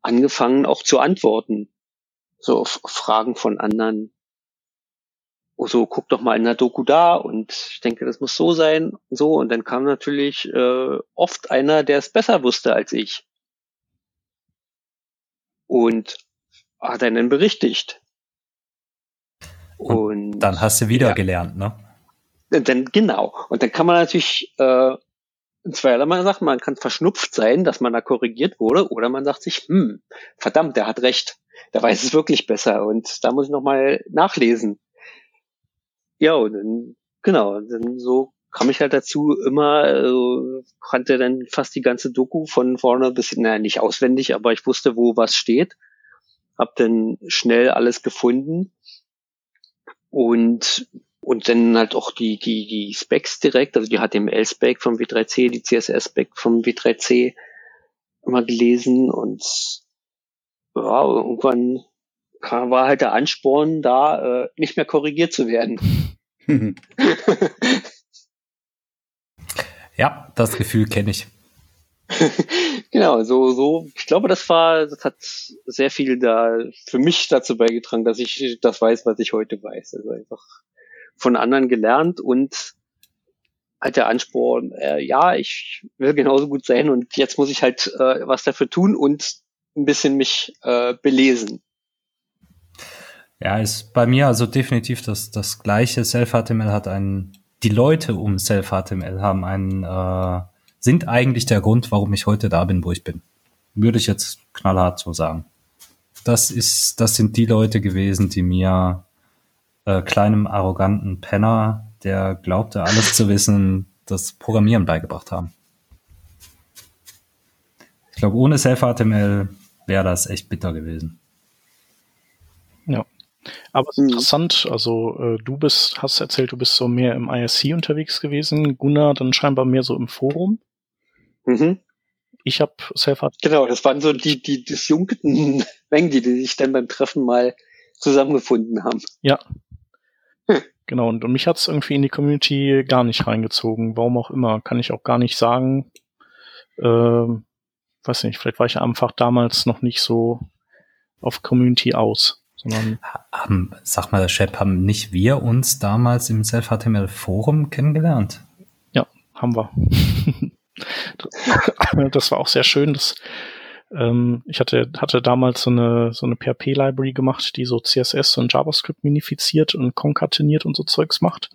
[SPEAKER 3] angefangen auch zu antworten. So auf Fragen von anderen oh so, guck doch mal in der Doku da und ich denke, das muss so sein, so. Und dann kam natürlich äh, oft einer, der es besser wusste als ich. Und hat einen berichtigt.
[SPEAKER 4] Und, und dann hast du wieder ja. gelernt, ne?
[SPEAKER 3] Dann, genau. Und dann kann man natürlich äh, zweierlei Sachen, man kann verschnupft sein, dass man da korrigiert wurde, oder man sagt sich, hm, verdammt, der hat recht, der weiß es wirklich besser und da muss ich nochmal nachlesen. Ja, und dann, genau, dann so kam ich halt dazu, immer also, kannte dann fast die ganze Doku von vorne bis, naja, nicht auswendig, aber ich wusste, wo was steht. Hab dann schnell alles gefunden und und dann halt auch die die die Specs direkt, also die HTML-Spec vom W3C, die CSS-Spec vom W3C immer gelesen und ja, irgendwann war halt der Ansporn da, äh, nicht mehr korrigiert zu werden. [laughs] [laughs]
[SPEAKER 4] ja, das Gefühl kenne ich. [laughs]
[SPEAKER 3] genau, so, so, ich glaube, das war, das hat sehr viel da für mich dazu beigetragen, dass ich das weiß, was ich heute weiß. Also einfach von anderen gelernt und halt der Ansporn, äh, ja, ich will genauso gut sein und jetzt muss ich halt äh, was dafür tun und ein bisschen mich äh, belesen.
[SPEAKER 4] Ja, ist bei mir also definitiv das, das gleiche. Self-HTML hat einen, die Leute um Self-HTML haben einen, äh, sind eigentlich der Grund, warum ich heute da bin, wo ich bin. Würde ich jetzt knallhart so sagen. Das ist, das sind die Leute gewesen, die mir äh, kleinem arroganten Penner, der glaubte alles zu wissen, das Programmieren beigebracht haben. Ich glaube, ohne Self-HTML wäre das echt bitter gewesen.
[SPEAKER 1] Ja. Aber es ist interessant, also äh, du bist, hast erzählt, du bist so mehr im IRC unterwegs gewesen, Gunnar dann scheinbar mehr so im Forum. Mhm. Ich habe self
[SPEAKER 3] Genau, das waren so die, die disjunkten [laughs] Mengen, die, die sich dann beim Treffen mal zusammengefunden haben.
[SPEAKER 1] Ja. Hm. Genau, und, und mich hat's irgendwie in die Community gar nicht reingezogen. Warum auch immer, kann ich auch gar nicht sagen. Ähm, weiß nicht, vielleicht war ich einfach damals noch nicht so auf Community aus sondern.
[SPEAKER 4] Haben, sag mal, Shep, haben nicht wir uns damals im Self-HTML-Forum kennengelernt?
[SPEAKER 1] Ja, haben wir. [laughs] das war auch sehr schön. Das, ähm, ich hatte, hatte damals so eine, so eine PHP-Library gemacht, die so CSS und JavaScript minifiziert und konkateniert und so Zeugs macht.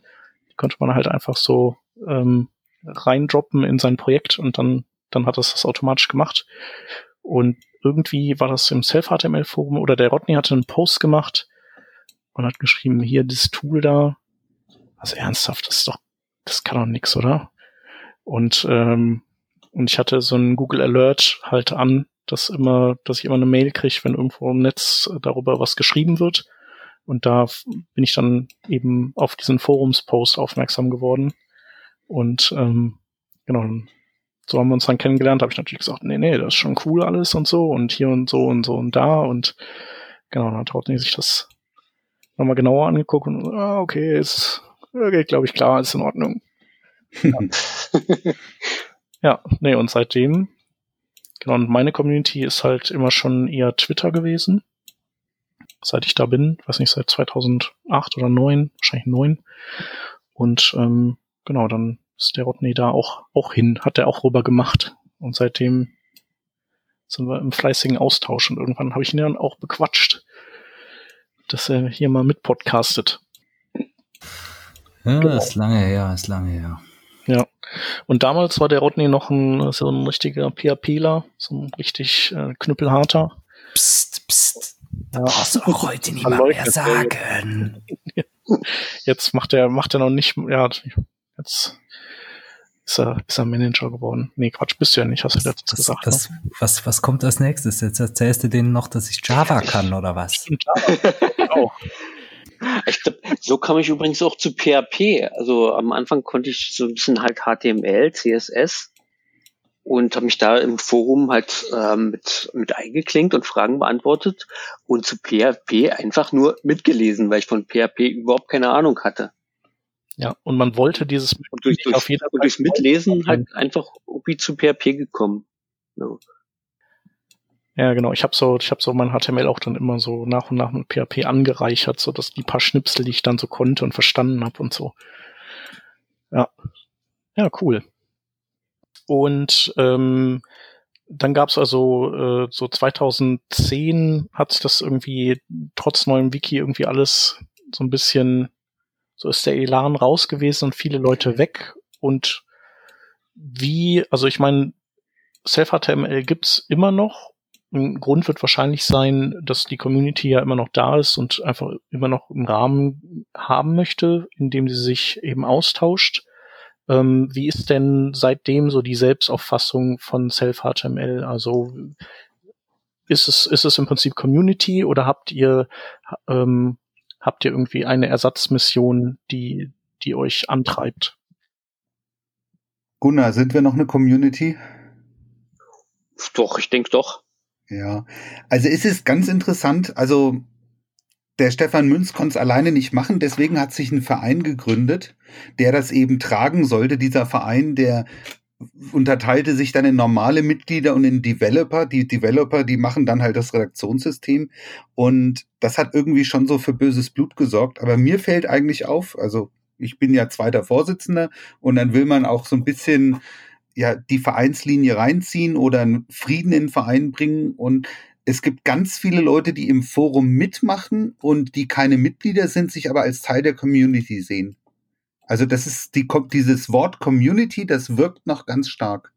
[SPEAKER 1] Die konnte man halt einfach so ähm, reindroppen in sein Projekt und dann, dann hat es das automatisch gemacht. Und irgendwie war das im Self-HTML-Forum oder der Rodney hatte einen Post gemacht und hat geschrieben, hier das Tool da. Also ernsthaft, das ist doch, das kann doch nix, oder? Und, ähm, und ich hatte so einen Google Alert halt an, dass immer, dass ich immer eine Mail kriege, wenn irgendwo im Netz darüber was geschrieben wird. Und da bin ich dann eben auf diesen Forumspost aufmerksam geworden. Und ähm, genau, so haben wir uns dann kennengelernt, habe ich natürlich gesagt, nee, nee, das ist schon cool alles und so und hier und so und so und da und genau, dann hat Rodney sich das nochmal genauer angeguckt und ah, okay, ist, geht, glaube ich, klar, ist in Ordnung. Ja. [laughs] ja, nee, und seitdem, genau, und meine Community ist halt immer schon eher Twitter gewesen. Seit ich da bin, weiß nicht, seit 2008 oder 2009, wahrscheinlich 9. Und ähm, genau, dann ist der Rodney da auch, auch hin, hat er auch rüber gemacht. Und seitdem sind wir im fleißigen Austausch und irgendwann habe ich ihn dann auch bequatscht, dass er hier mal mit podcastet.
[SPEAKER 4] Ja, genau. ist lange her, ist lange her.
[SPEAKER 1] Ja. Und damals war der Rodney noch ein, so ein richtiger PHPler, so ein richtig äh, knüppelharter.
[SPEAKER 4] Psst, psst. Ja. Brauchst du auch heute mal mehr sagen. [laughs]
[SPEAKER 1] Jetzt macht er, macht er noch nicht, ja, jetzt ist er, ist er Manager geworden. Nee, Quatsch, bist du ja nicht, hast du letztens gesagt.
[SPEAKER 4] Das, ne? was, was kommt als nächstes? Jetzt erzählst du denen noch, dass ich Java kann, oder was? Java. [laughs]
[SPEAKER 3] auch. Ich glaub, so kam ich übrigens auch zu PHP. Also am Anfang konnte ich so ein bisschen halt HTML, CSS und habe mich da im Forum halt ähm, mit, mit eingeklinkt und Fragen beantwortet und zu PHP einfach nur mitgelesen, weil ich von PHP überhaupt keine Ahnung hatte.
[SPEAKER 1] Ja, und man wollte dieses
[SPEAKER 3] und durch, durch, auf jeden und durchs Mitlesen halt einfach irgendwie zu PHP gekommen. Ja.
[SPEAKER 1] Ja, genau. Ich habe so, ich habe so mein HTML auch dann immer so nach und nach mit PHP angereichert, so dass die paar Schnipsel, die ich dann so konnte und verstanden habe und so. Ja, ja, cool. Und ähm, dann gab's also äh, so 2010 hat das irgendwie trotz neuem Wiki irgendwie alles so ein bisschen so ist der Elan raus gewesen und viele Leute weg. Und wie, also ich meine, Self-HTML gibt's immer noch. Ein Grund wird wahrscheinlich sein, dass die Community ja immer noch da ist und einfach immer noch einen Rahmen haben möchte, in dem sie sich eben austauscht. Ähm, wie ist denn seitdem so die Selbstauffassung von Self-HTML? Also ist es, ist es im Prinzip Community oder habt ihr ähm, habt ihr irgendwie eine Ersatzmission, die, die euch antreibt?
[SPEAKER 2] Gunnar, sind wir noch eine Community?
[SPEAKER 3] Doch, ich denke doch.
[SPEAKER 2] Ja, also ist es ganz interessant. Also der Stefan Münz konnte es alleine nicht machen, deswegen hat sich ein Verein gegründet, der das eben tragen sollte. Dieser Verein, der unterteilte sich dann in normale Mitglieder und in Developer. Die Developer, die machen dann halt das Redaktionssystem. Und das hat irgendwie schon so für böses Blut gesorgt. Aber mir fällt eigentlich auf, also ich bin ja zweiter Vorsitzender und dann will man auch so ein bisschen ja die Vereinslinie reinziehen oder einen Frieden in den Verein bringen. Und es gibt ganz viele Leute, die im Forum mitmachen und die keine Mitglieder sind, sich aber als Teil der Community sehen. Also das ist die, dieses Wort Community, das wirkt noch ganz stark.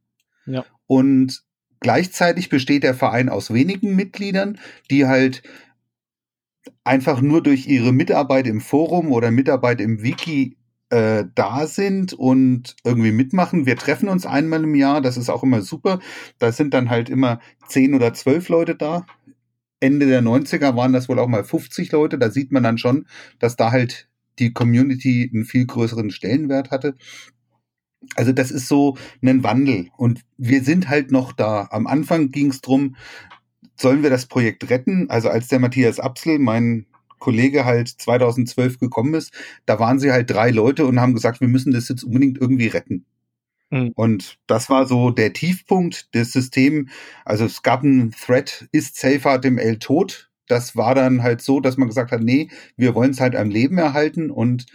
[SPEAKER 2] Ja. Und gleichzeitig besteht der Verein aus wenigen Mitgliedern, die halt einfach nur durch ihre Mitarbeit im Forum oder Mitarbeit im Wiki äh, da sind und irgendwie mitmachen. Wir treffen uns einmal im Jahr, das ist auch immer super. Da sind dann halt immer zehn oder zwölf Leute da. Ende der 90er waren das wohl auch mal 50 Leute. Da sieht man dann schon, dass da halt die Community einen viel größeren Stellenwert hatte. Also das ist so ein Wandel und wir sind halt noch da. Am Anfang ging es drum, sollen wir das Projekt retten? Also als der Matthias Apsel, mein Kollege halt 2012 gekommen ist, da waren sie halt drei Leute und haben gesagt, wir müssen das jetzt unbedingt irgendwie retten. Mhm. Und das war so der Tiefpunkt des Systems. Also es gab einen Thread, ist SafeHTML tot? das war dann halt so, dass man gesagt hat, nee, wir wollen es halt am Leben erhalten und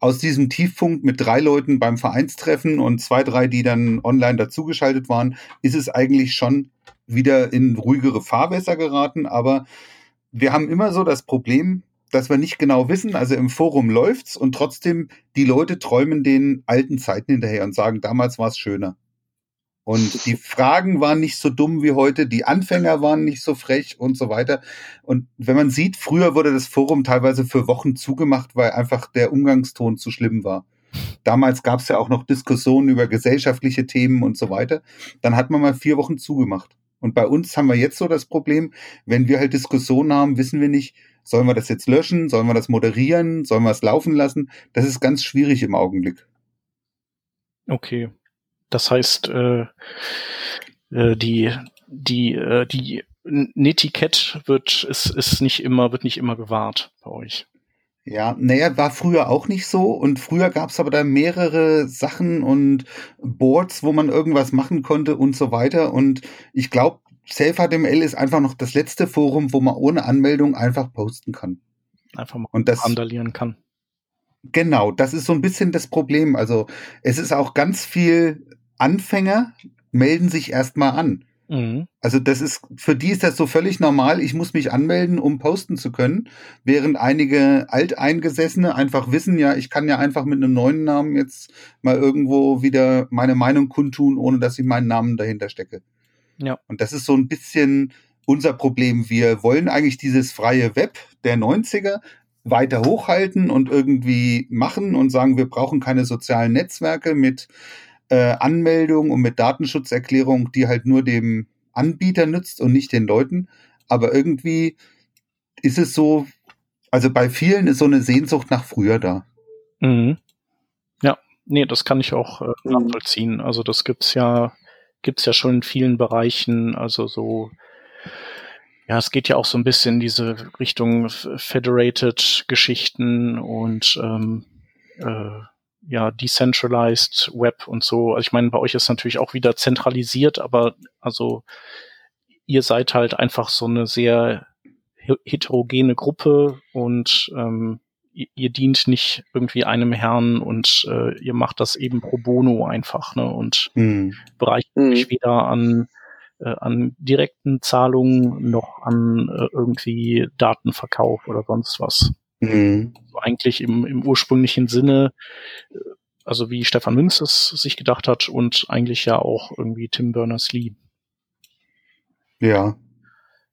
[SPEAKER 2] aus diesem Tiefpunkt mit drei Leuten beim Vereinstreffen und zwei, drei, die dann online dazugeschaltet waren, ist es eigentlich schon wieder in ruhigere Fahrwässer geraten. Aber wir haben immer so das Problem, dass wir nicht genau wissen, also im Forum läuft's und trotzdem die Leute träumen den alten Zeiten hinterher und sagen, damals war es schöner. Und die Fragen waren nicht so dumm wie heute, die Anfänger waren nicht so frech und so weiter. Und wenn man sieht, früher wurde das Forum teilweise für Wochen zugemacht, weil einfach der Umgangston zu schlimm war. Damals gab es ja auch noch Diskussionen über gesellschaftliche Themen und so weiter. Dann hat man mal vier Wochen zugemacht. Und bei uns haben wir jetzt so das Problem, wenn wir halt Diskussionen haben, wissen wir nicht, sollen wir das jetzt löschen, sollen wir das moderieren, sollen wir es laufen lassen? Das ist ganz schwierig im Augenblick.
[SPEAKER 1] Okay. Das heißt, äh, äh, die, die, äh, die Netiquette wird, ist, ist nicht immer, wird nicht immer gewahrt bei euch.
[SPEAKER 2] Ja, naja, war früher auch nicht so und früher gab es aber da mehrere Sachen und Boards, wo man irgendwas machen konnte und so weiter und ich glaube, SafeHTML ist einfach noch das letzte Forum, wo man ohne Anmeldung einfach posten kann.
[SPEAKER 1] Einfach mal
[SPEAKER 2] und das,
[SPEAKER 1] randalieren kann.
[SPEAKER 2] Genau, das ist so ein bisschen das Problem. Also es ist auch ganz viel Anfänger melden sich erstmal an. Mhm. Also das ist, für die ist das so völlig normal. Ich muss mich anmelden, um posten zu können, während einige Alteingesessene einfach wissen, ja, ich kann ja einfach mit einem neuen Namen jetzt mal irgendwo wieder meine Meinung kundtun, ohne dass ich meinen Namen dahinter stecke.
[SPEAKER 1] Ja.
[SPEAKER 2] Und das ist so ein bisschen unser Problem. Wir wollen eigentlich dieses freie Web der 90er weiter hochhalten und irgendwie machen und sagen, wir brauchen keine sozialen Netzwerke mit äh, Anmeldung und mit Datenschutzerklärung, die halt nur dem Anbieter nützt und nicht den Leuten. Aber irgendwie ist es so, also bei vielen ist so eine Sehnsucht nach früher da.
[SPEAKER 1] Mhm. Ja, nee, das kann ich auch äh, mhm. nachvollziehen. Also das gibt's ja, gibt's ja schon in vielen Bereichen, also so ja, es geht ja auch so ein bisschen in diese Richtung Federated Geschichten und ähm, äh, ja, decentralized Web und so. Also ich meine, bei euch ist natürlich auch wieder zentralisiert, aber also ihr seid halt einfach so eine sehr heterogene Gruppe und ähm, ihr, ihr dient nicht irgendwie einem Herrn und äh, ihr macht das eben pro bono einfach, ne? Und mhm. bereicht mhm. euch weder an äh, an direkten Zahlungen noch an äh, irgendwie Datenverkauf oder sonst was. Mhm. Also eigentlich im, im ursprünglichen Sinne, äh, also wie Stefan Münz es sich gedacht hat und eigentlich ja auch irgendwie Tim Berners-Lee.
[SPEAKER 2] Ja.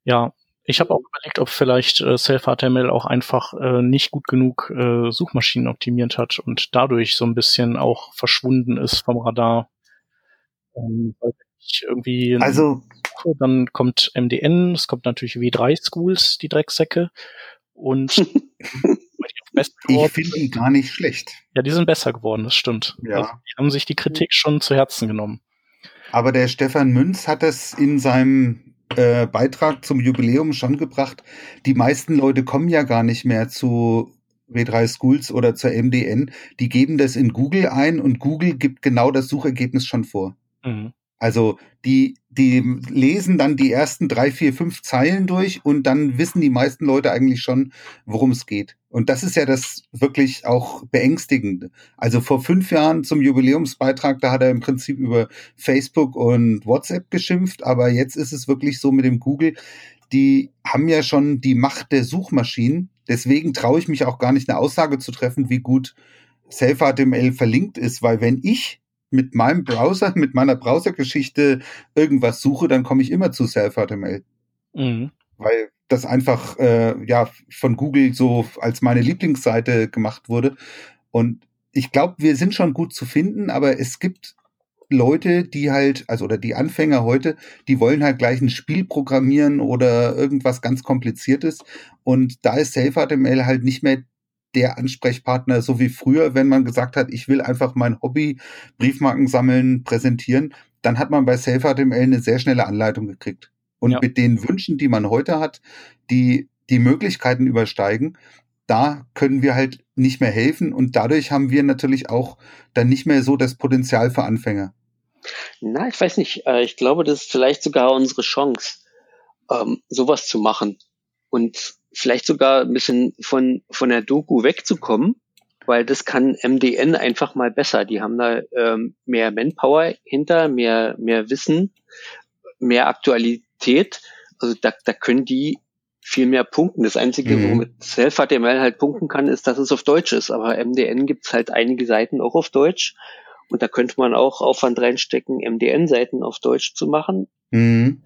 [SPEAKER 1] Ja, ich habe auch überlegt, ob vielleicht äh, Self-HTML auch einfach äh, nicht gut genug äh, Suchmaschinen optimiert hat und dadurch so ein bisschen auch verschwunden ist vom Radar. Ähm, weil ich irgendwie
[SPEAKER 2] also
[SPEAKER 1] dann kommt MDN, es kommt natürlich W3 Schools, die Drecksäcke und [laughs]
[SPEAKER 2] ich finde die gar nicht schlecht.
[SPEAKER 1] Ja, die sind besser geworden, das stimmt.
[SPEAKER 2] Ja. Also,
[SPEAKER 1] die haben sich die Kritik schon zu Herzen genommen.
[SPEAKER 2] Aber der Stefan Münz hat es in seinem äh, Beitrag zum Jubiläum schon gebracht. Die meisten Leute kommen ja gar nicht mehr zu W3 Schools oder zur MDN. Die geben das in Google ein und Google gibt genau das Suchergebnis schon vor. Mhm. Also die, die lesen dann die ersten drei, vier, fünf Zeilen durch und dann wissen die meisten Leute eigentlich schon, worum es geht. Und das ist ja das wirklich auch beängstigende. Also vor fünf Jahren zum Jubiläumsbeitrag, da hat er im Prinzip über Facebook und WhatsApp geschimpft, aber jetzt ist es wirklich so mit dem Google, die haben ja schon die Macht der Suchmaschinen. Deswegen traue ich mich auch gar nicht eine Aussage zu treffen, wie gut Self-HTML verlinkt ist, weil wenn ich mit meinem Browser, mit meiner Browsergeschichte irgendwas suche, dann komme ich immer zu Self-HTML. Mhm. Weil das einfach äh, ja von Google so als meine Lieblingsseite gemacht wurde. Und ich glaube, wir sind schon gut zu finden, aber es gibt Leute, die halt, also oder die Anfänger heute, die wollen halt gleich ein Spiel programmieren oder irgendwas ganz Kompliziertes. Und da ist Self-HTML halt nicht mehr der Ansprechpartner, so wie früher, wenn man gesagt hat, ich will einfach mein Hobby, Briefmarken sammeln, präsentieren, dann hat man bei SelfHTML eine sehr schnelle Anleitung gekriegt. Und ja. mit den Wünschen, die man heute hat, die die Möglichkeiten übersteigen, da können wir halt nicht mehr helfen und dadurch haben wir natürlich auch dann nicht mehr so das Potenzial für Anfänger.
[SPEAKER 3] Na, ich weiß nicht. Äh, ich glaube, das ist vielleicht sogar unsere Chance, ähm, sowas zu machen und vielleicht sogar ein bisschen von, von der Doku wegzukommen, weil das kann MDN einfach mal besser. Die haben da ähm, mehr Manpower hinter, mehr, mehr Wissen, mehr Aktualität. Also da, da können die viel mehr punkten. Das Einzige, mhm. womit Self-HTML halt punkten kann, ist, dass es auf Deutsch ist. Aber MDN gibt's halt einige Seiten auch auf Deutsch. Und da könnte man auch Aufwand reinstecken, MDN-Seiten auf Deutsch zu machen. Mhm.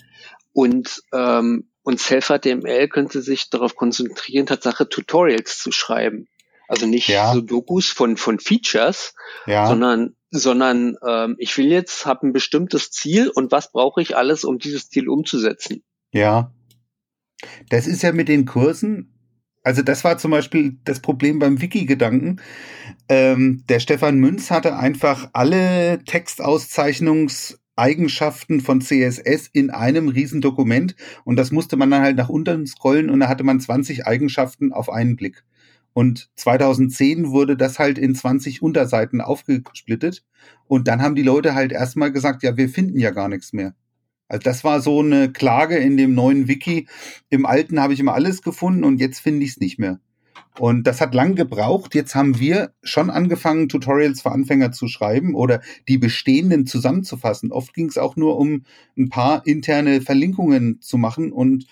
[SPEAKER 3] Und ähm, und Self-HTML könnte sich darauf konzentrieren, Tatsache Tutorials zu schreiben. Also nicht
[SPEAKER 2] Ja.
[SPEAKER 3] so Dokus von, von Features,
[SPEAKER 2] Ja.
[SPEAKER 3] sondern, sondern ähm, ich will jetzt, habe ein bestimmtes Ziel und was brauche ich alles, um dieses Ziel umzusetzen.
[SPEAKER 2] Ja. Das ist ja mit den Kursen, also das war zum Beispiel das Problem beim Wiki-Gedanken. Ähm, der Stefan Münz hatte einfach alle Textauszeichnungseigenschaften von CSS in einem Riesendokument und das musste man dann halt nach unten scrollen und da hatte man 20 Eigenschaften auf einen Blick. Und 2010 wurde das halt in 20 Unterseiten aufgesplittet und dann haben die Leute halt erstmal gesagt, ja, wir finden ja gar nichts mehr. Also das war so eine Klage in dem neuen Wiki. Im alten habe ich immer alles gefunden und jetzt finde ich es nicht mehr. Und das hat lang gebraucht. Jetzt haben wir schon angefangen, Tutorials für Anfänger zu schreiben oder die bestehenden zusammenzufassen. Oft ging es auch nur um ein paar interne Verlinkungen zu machen und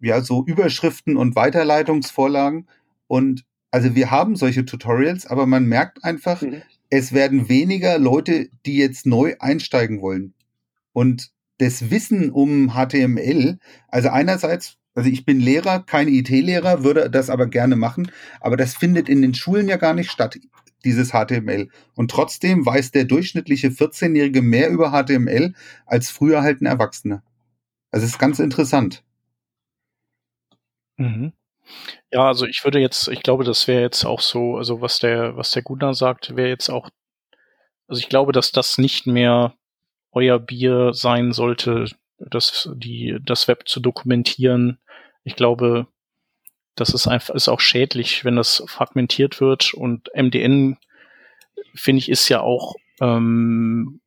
[SPEAKER 2] ja, so Überschriften und Weiterleitungsvorlagen. Und also wir haben solche Tutorials, aber man merkt einfach,
[SPEAKER 3] Mhm.
[SPEAKER 2] es werden weniger Leute, die jetzt neu einsteigen wollen. Und das Wissen um HTML, also einerseits, also ich bin Lehrer, kein IT-Lehrer, würde das aber gerne machen, aber das findet in den Schulen ja gar nicht statt, dieses HTML. Und trotzdem weiß der durchschnittliche 14-Jährige mehr über HTML als früher halt ein Erwachsener. Also es ist ganz interessant.
[SPEAKER 1] Mhm. Ja, also ich würde jetzt, ich glaube, das wäre jetzt auch so, also was der, was der Gunnar sagt, wäre jetzt auch, also ich glaube, dass das nicht mehr euer Bier sein sollte, das, die, das Web zu dokumentieren. Ich glaube, das ist einfach, ist auch schädlich, wenn das fragmentiert wird und MDN, finde ich, ist ja auch, ähm,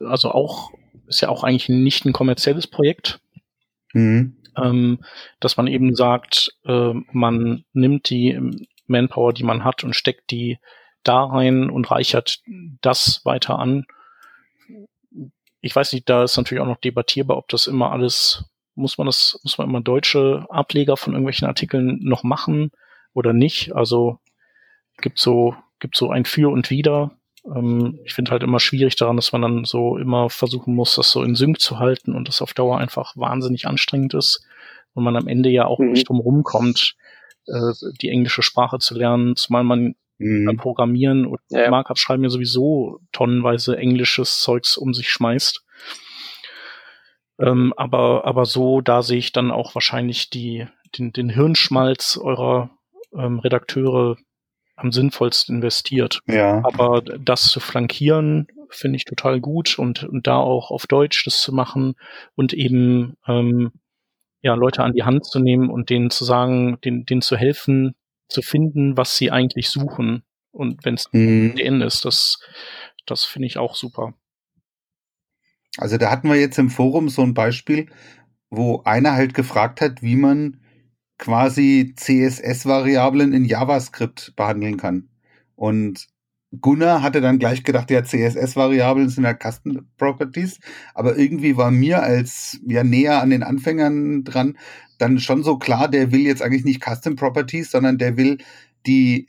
[SPEAKER 1] also auch, ist ja auch eigentlich nicht ein kommerzielles Projekt
[SPEAKER 2] Mhm.
[SPEAKER 1] ähm, dass man eben sagt, äh, man nimmt die Manpower, die man hat und steckt die da rein und reichert das weiter an. Ich weiß nicht, da ist natürlich auch noch debattierbar, ob das immer alles, muss man das, muss man immer deutsche Ableger von irgendwelchen Artikeln noch machen oder nicht. Also gibt so, gibt so ein Für und Wider. Ähm, ich finde halt immer schwierig daran, dass man dann so immer versuchen muss, das so in Sync zu halten und das auf Dauer einfach wahnsinnig anstrengend ist und man am Ende ja auch
[SPEAKER 3] Mhm.
[SPEAKER 1] nicht drum rumkommt, äh, die englische Sprache zu lernen, zumal man beim
[SPEAKER 2] Mhm.
[SPEAKER 1] Programmieren und
[SPEAKER 3] Ja.
[SPEAKER 1] Markup schreiben ja sowieso tonnenweise englisches Zeugs um sich schmeißt. Ähm, aber, aber so, da sehe ich dann auch wahrscheinlich die, den, den Hirnschmalz eurer ähm, Redakteure am sinnvollsten investiert.
[SPEAKER 2] Ja.
[SPEAKER 1] Aber das zu flankieren, finde ich total gut und, und da auch auf Deutsch das zu machen und eben ähm, ja, Leute an die Hand zu nehmen und denen zu sagen, denen, denen zu helfen, zu finden, was sie eigentlich suchen. Und wenn es
[SPEAKER 2] Mhm.
[SPEAKER 1] DN ist, das, das finde ich auch super.
[SPEAKER 2] Also da hatten wir jetzt im Forum so ein Beispiel, wo einer halt gefragt hat, wie man quasi CSS-Variablen in JavaScript behandeln kann. Und Gunnar hatte dann gleich gedacht, ja, CSS-Variablen sind ja Custom Properties, aber irgendwie war mir als ja näher an den Anfängern dran dann schon so klar, der will jetzt eigentlich nicht Custom Properties, sondern der will die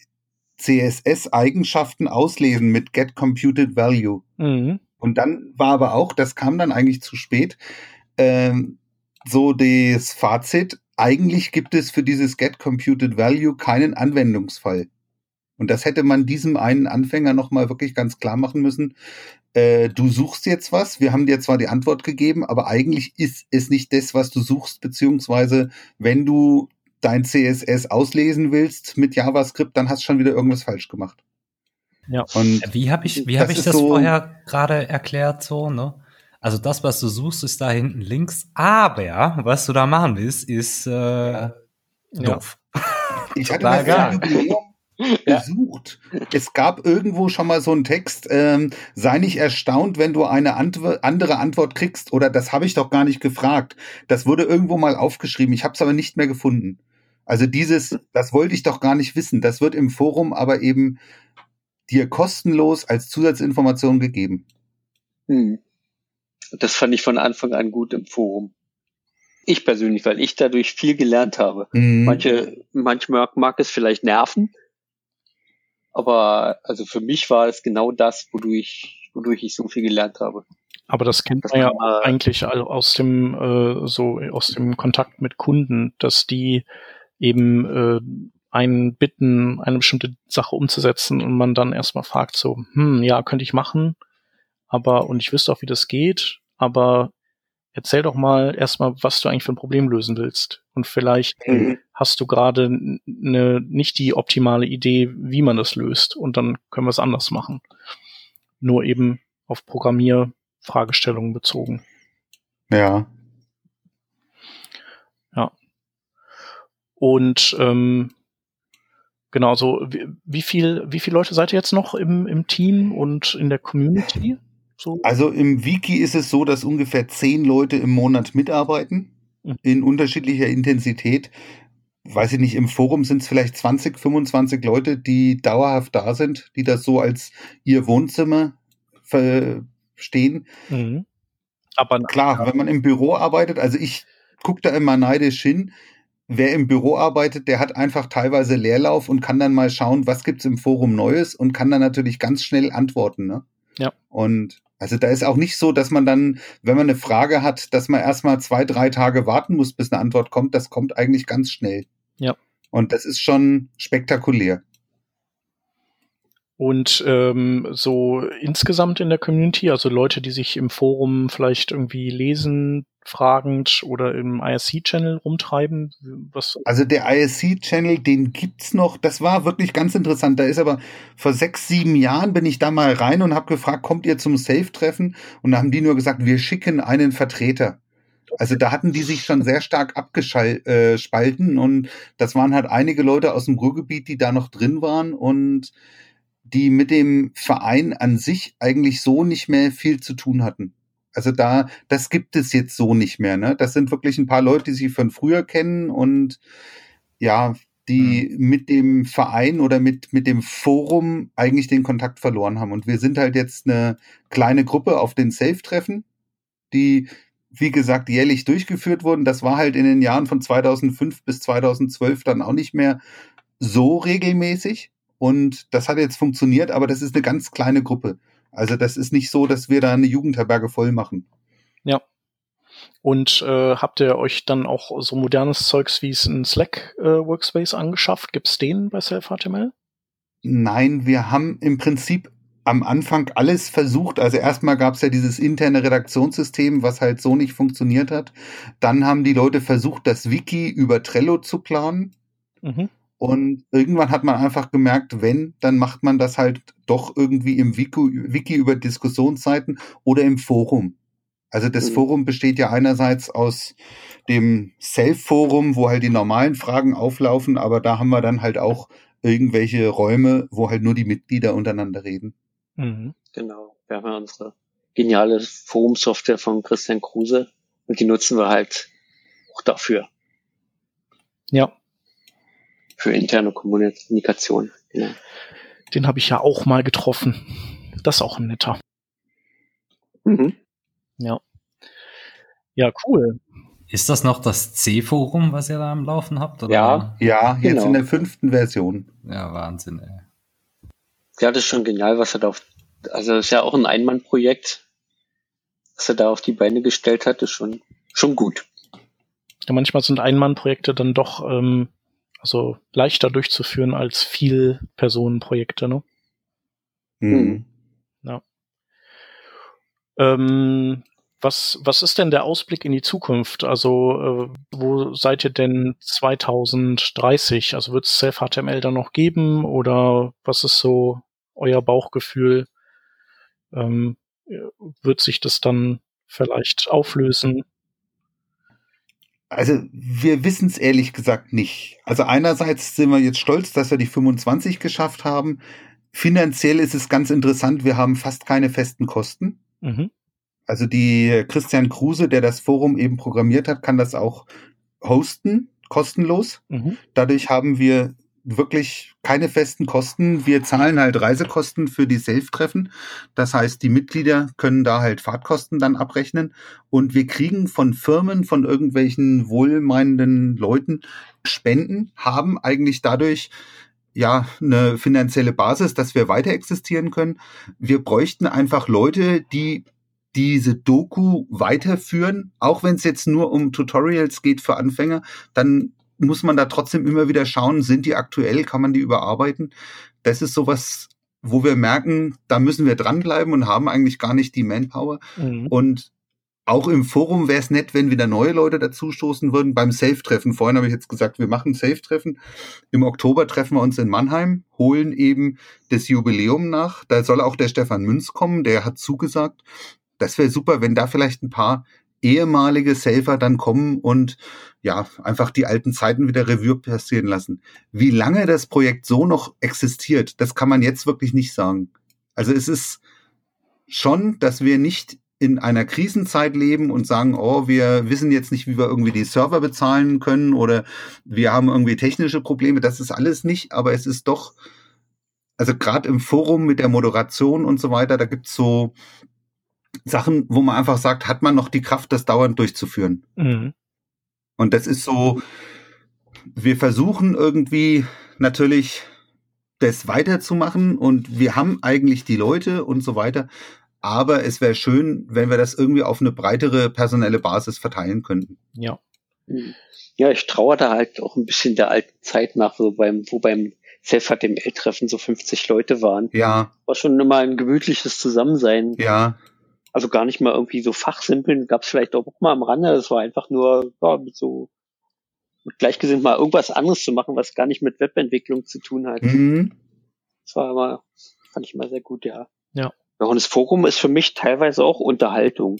[SPEAKER 2] CSS-Eigenschaften auslesen mit Get Computed Value.
[SPEAKER 1] Mhm.
[SPEAKER 2] Und dann war aber auch, das kam dann eigentlich zu spät, ähm, so das Fazit, eigentlich gibt es für dieses Get Computed Value keinen Anwendungsfall. Und das hätte man diesem einen Anfänger nochmal wirklich ganz klar machen müssen. Äh, du suchst jetzt was, wir haben dir zwar die Antwort gegeben, aber eigentlich ist es nicht das, was du suchst, beziehungsweise wenn du dein CSS auslesen willst mit JavaScript, dann hast du schon wieder irgendwas falsch gemacht.
[SPEAKER 1] Ja.
[SPEAKER 2] Und
[SPEAKER 4] Wie habe ich, wie
[SPEAKER 2] Das
[SPEAKER 4] hab ich das
[SPEAKER 2] so-
[SPEAKER 4] vorher gerade erklärt, so, ne? Also das, was du suchst, ist da hinten links, aber was du da machen willst, ist äh, doof. [laughs]
[SPEAKER 2] Ich hatte mal ein Jubiläum
[SPEAKER 3] Ja.
[SPEAKER 2] gesucht. Es gab irgendwo schon mal so einen Text, ähm, sei nicht erstaunt, wenn du eine Antw andere Antwort kriegst oder das habe ich doch gar nicht gefragt. Das wurde irgendwo mal aufgeschrieben, ich habe es aber nicht mehr gefunden. Also dieses, das wollte ich doch gar nicht wissen. Das wird im Forum aber eben dir kostenlos als Zusatzinformation gegeben.
[SPEAKER 3] Hm. Das fand ich von Anfang an gut im Forum. Ich persönlich, weil ich dadurch viel gelernt habe.
[SPEAKER 2] Mhm.
[SPEAKER 3] Manche, manchmal mag es vielleicht nerven, aber also für mich war es genau das, wodurch, wodurch ich so viel gelernt habe.
[SPEAKER 1] Aber das kennt
[SPEAKER 3] Das
[SPEAKER 1] man ja
[SPEAKER 3] man-
[SPEAKER 1] eigentlich aus dem äh, so aus dem Kontakt mit Kunden, dass die eben äh, einen bitten, eine bestimmte Sache umzusetzen und man dann erstmal fragt so, hm, ja, könnte ich machen, aber, und ich wüsste auch, wie das geht, aber erzähl doch mal erstmal, was du eigentlich für ein Problem lösen willst. Und vielleicht mhm. hast du gerade eine, nicht die optimale Idee, wie man das löst. Und dann können wir es anders machen. Nur eben auf Programmierfragestellungen bezogen.
[SPEAKER 2] Ja.
[SPEAKER 1] Ja. Und ähm, genau, so wie, wie viel, wie viele Leute seid ihr jetzt noch im, im Team und in der Community?
[SPEAKER 2] So? Also im Wiki ist es so, dass ungefähr zehn Leute im Monat mitarbeiten, mhm. in unterschiedlicher Intensität. Weiß ich nicht, im Forum sind es vielleicht 20, 25 Leute, die dauerhaft da sind, die das so als ihr Wohnzimmer verstehen. Mhm. Aber klar, wenn man im Büro arbeitet, also ich gucke da immer neidisch hin, wer im Büro arbeitet, der hat einfach teilweise Leerlauf und kann dann mal schauen, was gibt's im Forum Neues und kann dann natürlich ganz schnell antworten. Ne?
[SPEAKER 1] Ja.
[SPEAKER 2] Und also da ist auch nicht so, dass man dann, wenn man eine Frage hat, dass man erstmal zwei, drei Tage warten muss, bis eine Antwort kommt. Das kommt eigentlich ganz schnell.
[SPEAKER 1] Ja.
[SPEAKER 2] Und das ist schon spektakulär.
[SPEAKER 1] Und ähm, so insgesamt in der Community, also Leute, die sich im Forum vielleicht irgendwie lesen, fragend oder im ISC-Channel rumtreiben?
[SPEAKER 2] Was? Also der ISC-Channel, den gibt's noch. Das war wirklich ganz interessant. Da ist aber vor sechs, sieben Jahren bin ich da mal rein und habe gefragt, kommt ihr zum Safe-Treffen? Und da haben die nur gesagt, wir schicken einen Vertreter. Also da hatten die sich schon sehr stark abgespalten äh, und das waren halt einige Leute aus dem Ruhrgebiet, die da noch drin waren und die mit dem Verein an sich eigentlich so nicht mehr viel zu tun hatten. Also da, das gibt es jetzt so nicht mehr. Ne? Das sind wirklich ein paar Leute, die sich von früher kennen und ja, die mhm. mit dem Verein oder mit, mit dem Forum eigentlich den Kontakt verloren haben. Und wir sind halt jetzt eine kleine Gruppe auf den Safe-Treffen, die, wie gesagt, jährlich durchgeführt wurden. Das war halt in den Jahren von 2005 bis 2012 dann auch nicht mehr so regelmäßig. Und das hat jetzt funktioniert, aber das ist eine ganz kleine Gruppe. Also das ist nicht so, dass wir da eine Jugendherberge voll machen.
[SPEAKER 1] Ja. Und äh, habt ihr euch dann auch so modernes Zeugs wie es in Slack äh, Workspace angeschafft? Gibt es den bei Self-HTML?
[SPEAKER 2] Nein, wir haben im Prinzip am Anfang alles versucht. Also erstmal gab es ja dieses interne Redaktionssystem, was halt so nicht funktioniert hat. Dann haben die Leute versucht, das Wiki über Trello zu planen. Mhm. Und irgendwann hat man einfach gemerkt, wenn, dann macht man das halt doch irgendwie im Wiki, Wiki über Diskussionsseiten oder im Forum. Also das mhm. Forum besteht ja einerseits aus dem Self-Forum, wo halt die normalen Fragen auflaufen, aber da haben wir dann halt auch irgendwelche Räume, wo halt nur die Mitglieder untereinander reden.
[SPEAKER 3] Mhm. Genau. Wir haben ja unsere geniale Forum-Software von Christian Kruse und die nutzen wir halt auch dafür.
[SPEAKER 1] Ja,
[SPEAKER 3] für interne Kommunikation. Genau.
[SPEAKER 1] Den habe ich ja auch mal getroffen. Das ist auch ein netter. Mhm. Ja. Ja, cool.
[SPEAKER 4] Ist das noch das C-Forum, was ihr da am Laufen habt?
[SPEAKER 2] Oder? Ja, ja, jetzt genau. in der fünften Version.
[SPEAKER 4] Ja, Wahnsinn, ey.
[SPEAKER 3] Ja, das ist schon genial, was er da auf, also das ist ja auch ein Einmannprojekt, was er da auf die Beine gestellt hat, ist schon, schon gut.
[SPEAKER 1] Ja, manchmal sind Einmannprojekte dann doch ähm, also leichter durchzuführen als viel Personenprojekte, ne? Mhm. Ja. Ähm, was, was ist denn der Ausblick in die Zukunft? Also, äh, wo seid ihr denn 2030? Also wird es Self-HTML dann noch geben oder was ist so euer Bauchgefühl? Ähm, wird sich das dann vielleicht auflösen?
[SPEAKER 2] Also wir wissen es ehrlich gesagt nicht. Also einerseits sind wir jetzt stolz, dass wir die 25 geschafft haben. Finanziell ist es ganz interessant, wir haben fast keine festen Kosten. Mhm. Also die Christian Kruse, der das Forum eben programmiert hat, kann das auch hosten, kostenlos. Mhm. Dadurch haben wir wirklich keine festen Kosten. Wir zahlen halt Reisekosten für die Self-Treffen. Das heißt, die Mitglieder können da halt Fahrtkosten dann abrechnen. Und wir kriegen von Firmen, von irgendwelchen wohlmeinenden Leuten Spenden, haben eigentlich dadurch ja eine finanzielle Basis, dass wir weiter existieren können. Wir bräuchten einfach Leute, die diese Doku weiterführen, auch wenn es jetzt nur um Tutorials geht für Anfänger, dann muss man da trotzdem immer wieder schauen, sind die aktuell, kann man die überarbeiten? Das ist sowas, wo wir merken, da müssen wir dranbleiben und haben eigentlich gar nicht die Manpower. Mhm. Und auch im Forum wäre es nett, wenn wieder neue Leute dazustoßen würden. Beim Safe-Treffen, vorhin habe ich jetzt gesagt, wir machen Safe-Treffen. Im Oktober treffen wir uns in Mannheim, holen eben das Jubiläum nach. Da soll auch der Stefan Münz kommen, der hat zugesagt. Das wäre super, wenn da vielleicht ein paar ehemalige Safer dann kommen und ja, einfach die alten Zeiten wieder Revue passieren lassen. Wie lange das Projekt so noch existiert, das kann man jetzt wirklich nicht sagen. Also es ist schon, dass wir nicht in einer Krisenzeit leben und sagen, oh, wir wissen jetzt nicht, wie wir irgendwie die Server bezahlen können oder wir haben irgendwie technische Probleme. Das ist alles nicht, aber es ist doch, also gerade im Forum mit der Moderation und so weiter, da gibt's so Sachen, wo man einfach sagt, hat man noch die Kraft, das dauernd durchzuführen. Mhm. Und das ist so, wir versuchen irgendwie natürlich das weiterzumachen und wir haben eigentlich die Leute und so weiter. Aber es wäre schön, wenn wir das irgendwie auf eine breitere personelle Basis verteilen könnten.
[SPEAKER 1] Ja.
[SPEAKER 3] Ja, ich traue da halt auch ein bisschen der alten Zeit nach, so beim, wo beim Self-HTML-Treffen so 50 Leute waren.
[SPEAKER 2] Ja.
[SPEAKER 3] War schon immer ein gemütliches Zusammensein.
[SPEAKER 2] Ja.
[SPEAKER 3] Also gar nicht mal irgendwie so fachsimpeln, gab es vielleicht auch mal am Rande. Es war einfach nur ja, mit so mit gleichgesinnt mal irgendwas anderes zu machen, was gar nicht mit Webentwicklung zu tun hat. Mhm. Das war immer, fand ich immer sehr gut, ja.
[SPEAKER 1] Ja.
[SPEAKER 3] Ja, und das Forum ist für mich teilweise auch Unterhaltung.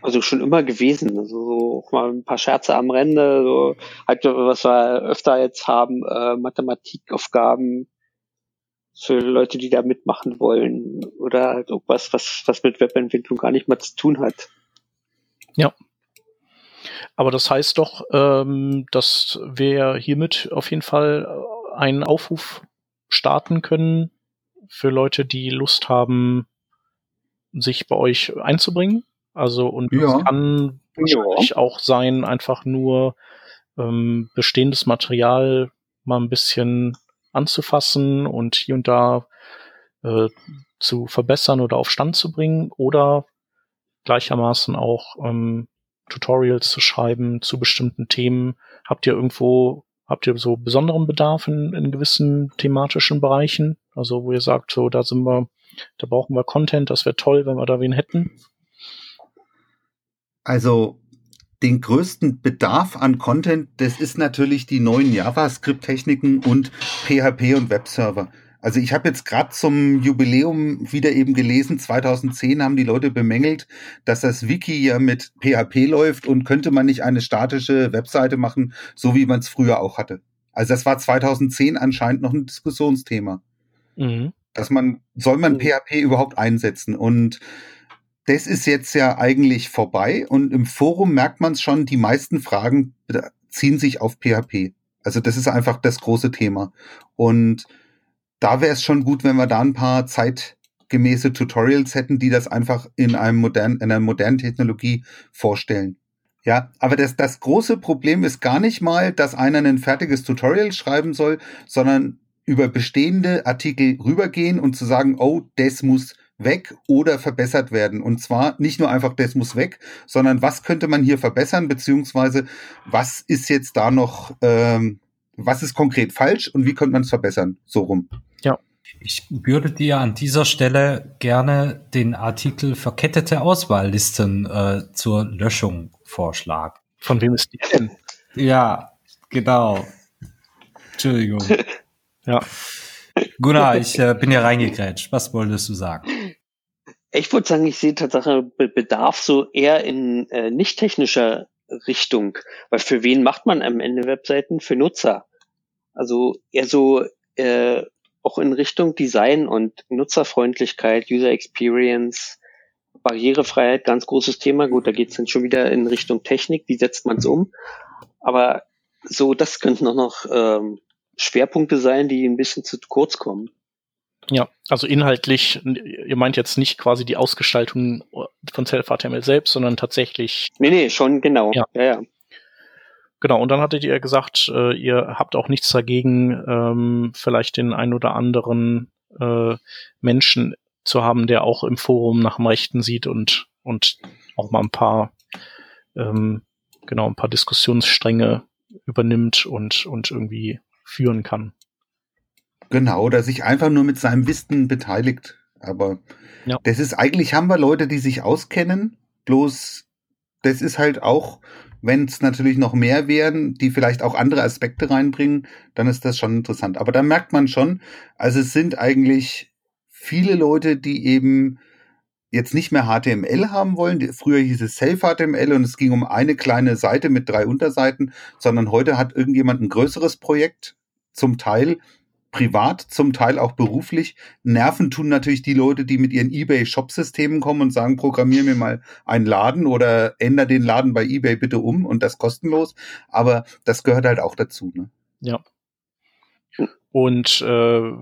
[SPEAKER 3] Also schon immer gewesen. Also so auch mal ein paar Scherze am Rande, so halt, was wir öfter jetzt haben, äh, Mathematikaufgaben für Leute, die da mitmachen wollen. Oder halt irgendwas, was, was mit Webentwicklung gar nicht mal zu tun hat.
[SPEAKER 1] Ja. Aber das heißt doch, ähm, dass wir hiermit auf jeden Fall einen Aufruf starten können, für Leute, die Lust haben, sich bei euch einzubringen. Also und ja. das kann wahrscheinlich ja. auch sein, einfach nur ähm, bestehendes Material mal ein bisschen anzufassen und hier und da äh, zu verbessern oder auf Stand zu bringen oder gleichermaßen auch ähm, Tutorials zu schreiben zu bestimmten Themen. Habt ihr irgendwo Habt ihr so besonderen Bedarf in, in gewissen thematischen Bereichen? Also wo ihr sagt, so da sind wir, da brauchen wir Content, das wäre toll, wenn wir da wen hätten?
[SPEAKER 2] Also den größten Bedarf an Content, das ist natürlich die neuen JavaScript-Techniken und PHP und Webserver. Also ich habe jetzt gerade zum Jubiläum wieder eben gelesen, 2010 haben die Leute bemängelt, dass das Wiki ja mit PHP läuft und könnte man nicht eine statische Webseite machen, so wie man es früher auch hatte. Also das war 2010 anscheinend noch ein Diskussionsthema. Mhm. Dass man, soll man PHP mhm. überhaupt einsetzen? Und das ist jetzt ja eigentlich vorbei und im Forum merkt man es schon, die meisten Fragen ziehen sich auf PHP. Also das ist einfach das große Thema. Und da wäre es schon gut, wenn wir da ein paar zeitgemäße Tutorials hätten, die das einfach in einem modernen, in einer modernen Technologie vorstellen. Ja, aber das, das große Problem ist gar nicht mal, dass einer ein fertiges Tutorial schreiben soll, sondern über bestehende Artikel rübergehen und zu sagen, oh, das muss weg oder verbessert werden. Und zwar nicht nur einfach, das muss weg, sondern was könnte man hier verbessern, beziehungsweise was ist jetzt da noch, ähm, was ist konkret falsch und wie könnte man es verbessern? So rum.
[SPEAKER 1] Ja.
[SPEAKER 4] Ich würde dir an dieser Stelle gerne den Artikel verkettete Auswahllisten äh, zur Löschung vorschlagen.
[SPEAKER 1] Von wem ist die denn?
[SPEAKER 4] Ja, genau. Entschuldigung. [laughs]
[SPEAKER 1] ja.
[SPEAKER 4] Gunnar, ich äh, bin hier reingegrätscht. Was wolltest du sagen?
[SPEAKER 3] Ich würde sagen, ich sehe tatsächlich Bedarf so eher in äh, nicht technischer Richtung. Weil für wen macht man am Ende Webseiten? Für Nutzer. Also eher so äh, auch in Richtung Design und Nutzerfreundlichkeit, User Experience, Barrierefreiheit, ganz großes Thema. Gut, da geht es dann schon wieder in Richtung Technik, wie setzt man es um? Aber so, das könnten auch noch ähm, Schwerpunkte sein, die ein bisschen zu kurz kommen.
[SPEAKER 1] Ja, also inhaltlich, ihr meint jetzt nicht quasi die Ausgestaltung von Self-HTML selbst, sondern tatsächlich.
[SPEAKER 3] Nee, nee, schon genau.
[SPEAKER 1] Ja, ja. ja. Genau, und dann hattet ihr gesagt, äh, ihr habt auch nichts dagegen, ähm, vielleicht den ein oder anderen äh, Menschen zu haben, der auch im Forum nach dem Rechten sieht und, und auch mal ein paar, ähm, genau, ein paar Diskussionsstränge übernimmt und, und irgendwie führen kann.
[SPEAKER 2] Genau, oder sich einfach nur mit seinem Wissen beteiligt. Aber ja. das ist eigentlich, haben wir Leute, die sich auskennen, bloß das ist halt auch, wenn es natürlich noch mehr wären, die vielleicht auch andere Aspekte reinbringen, dann ist das schon interessant. Aber da merkt man schon, also es sind eigentlich viele Leute, die eben jetzt nicht mehr HTML haben wollen. Früher hieß es Self-HTML und es ging um eine kleine Seite mit drei Unterseiten, sondern heute hat irgendjemand ein größeres Projekt, zum Teil privat, zum Teil auch beruflich. Nerven tun natürlich die Leute, die mit ihren eBay-Shop-Systemen kommen und sagen, programmier mir mal einen Laden oder ändere den Laden bei eBay bitte um und das kostenlos. Aber das gehört halt auch dazu. Ne?
[SPEAKER 1] Ja. Und äh,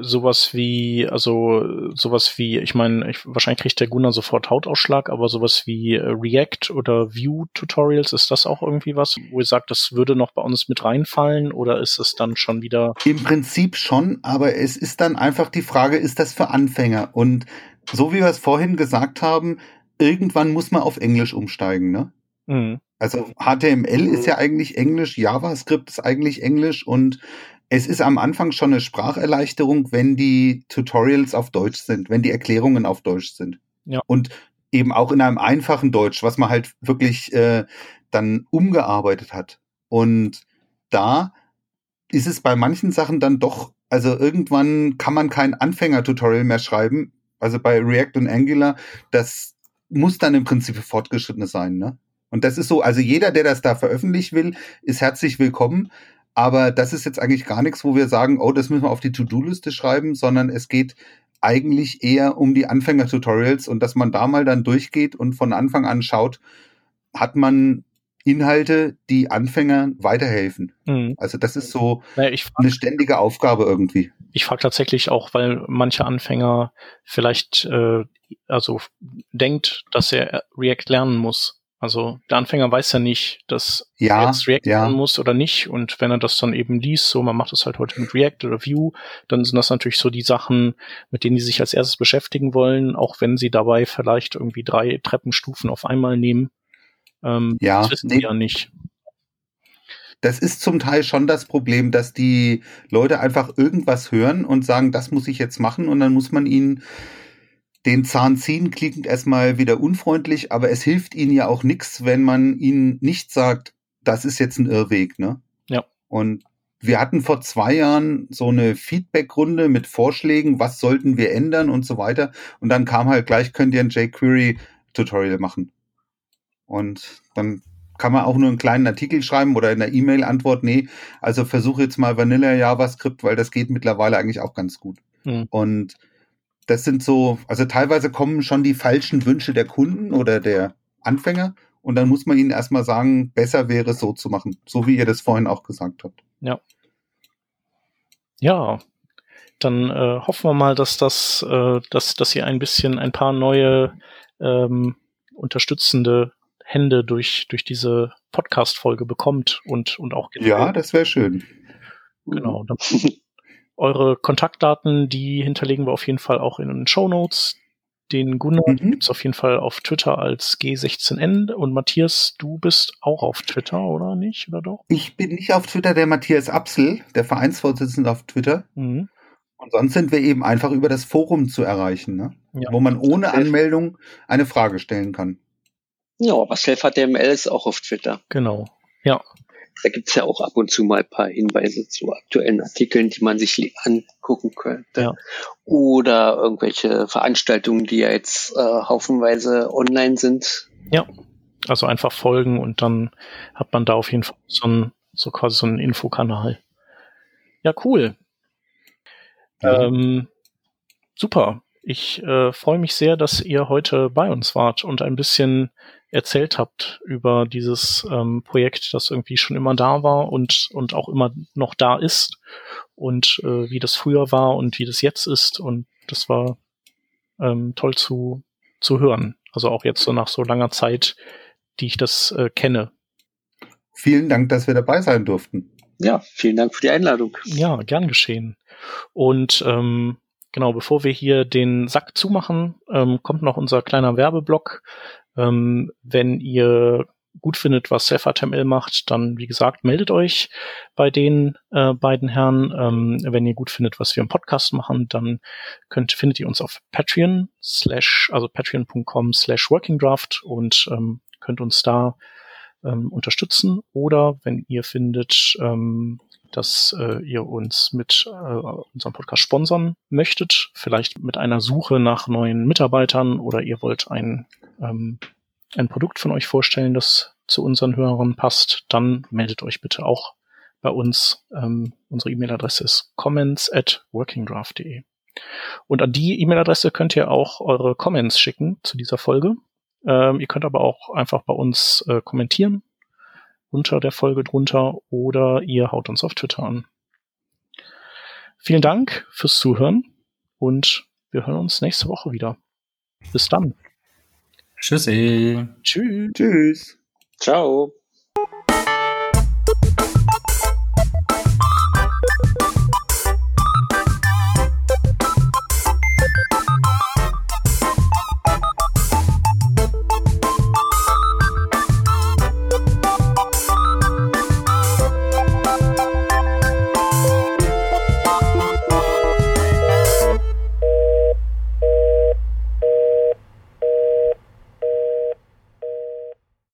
[SPEAKER 1] sowas wie, also sowas wie, ich meine, ich, wahrscheinlich kriegt der Gunnar sofort Hautausschlag, aber sowas wie äh, React oder View-Tutorials, ist das auch irgendwie was, wo ihr sagt, das würde noch bei uns mit reinfallen oder ist es dann schon wieder?
[SPEAKER 2] Im Prinzip schon, aber es ist dann einfach die Frage, ist das für Anfänger? Und so wie wir es vorhin gesagt haben, irgendwann muss man auf Englisch umsteigen, ne? Mhm. Also HTML ist ja eigentlich Englisch, JavaScript ist eigentlich Englisch und es ist am Anfang schon eine Spracherleichterung, wenn die Tutorials auf Deutsch sind, wenn die Erklärungen auf Deutsch sind. Ja. Und eben auch in einem einfachen Deutsch, was man halt wirklich äh, dann umgearbeitet hat. Und da ist es bei manchen Sachen dann doch, also irgendwann kann man kein Anfänger-Tutorial mehr schreiben. Also bei React und Angular, das muss dann im Prinzip fortgeschrittene sein, ne? Und das ist so, also jeder, der das da veröffentlichen will, ist herzlich willkommen. Aber das ist jetzt eigentlich gar nichts, wo wir sagen, oh, das müssen wir auf die To-Do-Liste schreiben, sondern es geht eigentlich eher um die Anfänger-Tutorials und dass man da mal dann durchgeht und von Anfang an schaut, hat man Inhalte, die Anfängern weiterhelfen. Mhm. Also das ist so naja, frag, eine ständige Aufgabe irgendwie.
[SPEAKER 1] Ich frage tatsächlich auch, weil manche Anfänger vielleicht äh, also denkt, dass er React lernen muss also der Anfänger weiß ja nicht, dass ja, er jetzt React ja. muss oder nicht. Und wenn er das dann eben liest, so man macht das halt heute mit React oder Vue, dann sind das natürlich so die Sachen, mit denen die sich als erstes beschäftigen wollen, auch wenn sie dabei vielleicht irgendwie drei Treppenstufen auf einmal nehmen. Ähm, ja, das wissen nee. die ja nicht.
[SPEAKER 2] Das ist zum Teil schon das Problem, dass die Leute einfach irgendwas hören und sagen, das muss ich jetzt machen und dann muss man ihnen den Zahn ziehen klingt erstmal wieder unfreundlich, aber es hilft ihnen ja auch nichts, wenn man ihnen nicht sagt, das ist jetzt ein Irrweg, ne?
[SPEAKER 1] Ja.
[SPEAKER 2] Und wir hatten vor zwei Jahren so eine Feedback-Runde mit Vorschlägen, was sollten wir ändern und so weiter. Und dann kam halt gleich, könnt ihr ein jQuery-Tutorial machen. Und dann kann man auch nur einen kleinen Artikel schreiben oder in der E-Mail-Antwort, nee, also versuche jetzt mal Vanilla JavaScript, weil das geht mittlerweile eigentlich auch ganz gut. Mhm. Und das sind so, also teilweise kommen schon die falschen Wünsche der Kunden oder der Anfänger und dann muss man ihnen erstmal sagen, besser wäre es so zu machen, so wie ihr das vorhin auch gesagt habt.
[SPEAKER 1] Ja. Ja, dann äh, hoffen wir mal, dass das, äh, dass, dass ihr ein bisschen ein paar neue ähm, unterstützende Hände durch, durch diese Podcast-Folge bekommt und, und auch
[SPEAKER 2] Ja, das wäre schön.
[SPEAKER 1] Genau. Dann [laughs] Eure Kontaktdaten, die hinterlegen wir auf jeden Fall auch in den Show Notes. Den Gunnar mhm. gibt's auf jeden Fall auf Twitter als G16N und Matthias, du bist auch auf Twitter, oder nicht? Oder doch?
[SPEAKER 2] Ich bin nicht auf Twitter, der Matthias Apsel, der Vereinsvorsitzende auf Twitter. Mhm. Und sonst sind wir eben einfach über das Forum zu erreichen, ne? Ja. wo man ohne Anmeldung eine Frage stellen kann.
[SPEAKER 3] Ja, aber SelfHTML ist auch auf Twitter.
[SPEAKER 1] Genau. Ja,
[SPEAKER 3] da gibt's ja auch ab und zu mal ein paar Hinweise zu aktuellen Artikeln, die man sich angucken könnte. Ja. Oder irgendwelche Veranstaltungen, die ja jetzt äh, haufenweise online sind.
[SPEAKER 1] Ja, also einfach folgen und dann hat man da auf jeden Fall so, ein, so quasi so einen Infokanal. Ja, cool. Ja. Ähm, super. Ich äh, freue mich sehr, dass ihr heute bei uns wart und ein bisschen erzählt habt über dieses ähm, Projekt, das irgendwie schon immer da war und, und auch immer noch da ist und äh, wie das früher war und wie das jetzt ist. Und das war ähm, toll zu, zu hören. Also auch jetzt so nach so langer Zeit, die ich das äh, kenne.
[SPEAKER 2] Vielen Dank, dass wir dabei sein durften.
[SPEAKER 3] Ja, vielen Dank für die Einladung.
[SPEAKER 1] Ja, gern geschehen. Und ähm, genau, bevor wir hier den Sack zumachen, ähm, kommt noch unser kleiner Werbeblock. Ähm, wenn ihr gut findet, was SelfHTML macht, dann, wie gesagt, meldet euch bei den äh, beiden Herren. Ähm, wenn ihr gut findet, was wir im Podcast machen, dann könnt, findet ihr uns auf Patreon slash, also patreon.com slash workingdraft und ähm, könnt uns da ähm, unterstützen. Oder wenn ihr findet, ähm, dass äh, ihr uns mit äh, unserem Podcast sponsern möchtet, vielleicht mit einer Suche nach neuen Mitarbeitern oder ihr wollt ein, ähm, ein Produkt von euch vorstellen, das zu unseren Hörern passt, dann meldet euch bitte auch bei uns. Ähm, unsere E-Mail-Adresse ist comments at workingdraft.de. Und an die E-Mail-Adresse könnt ihr auch eure Comments schicken zu dieser Folge. Ähm, ihr könnt aber auch einfach bei uns äh, kommentieren unter der Folge drunter oder ihr haut uns auf Twitter an. Vielen Dank fürs Zuhören und wir hören uns nächste Woche wieder. Bis dann.
[SPEAKER 4] Tschüssi.
[SPEAKER 2] Tschüss. Tschüss.
[SPEAKER 3] Ciao.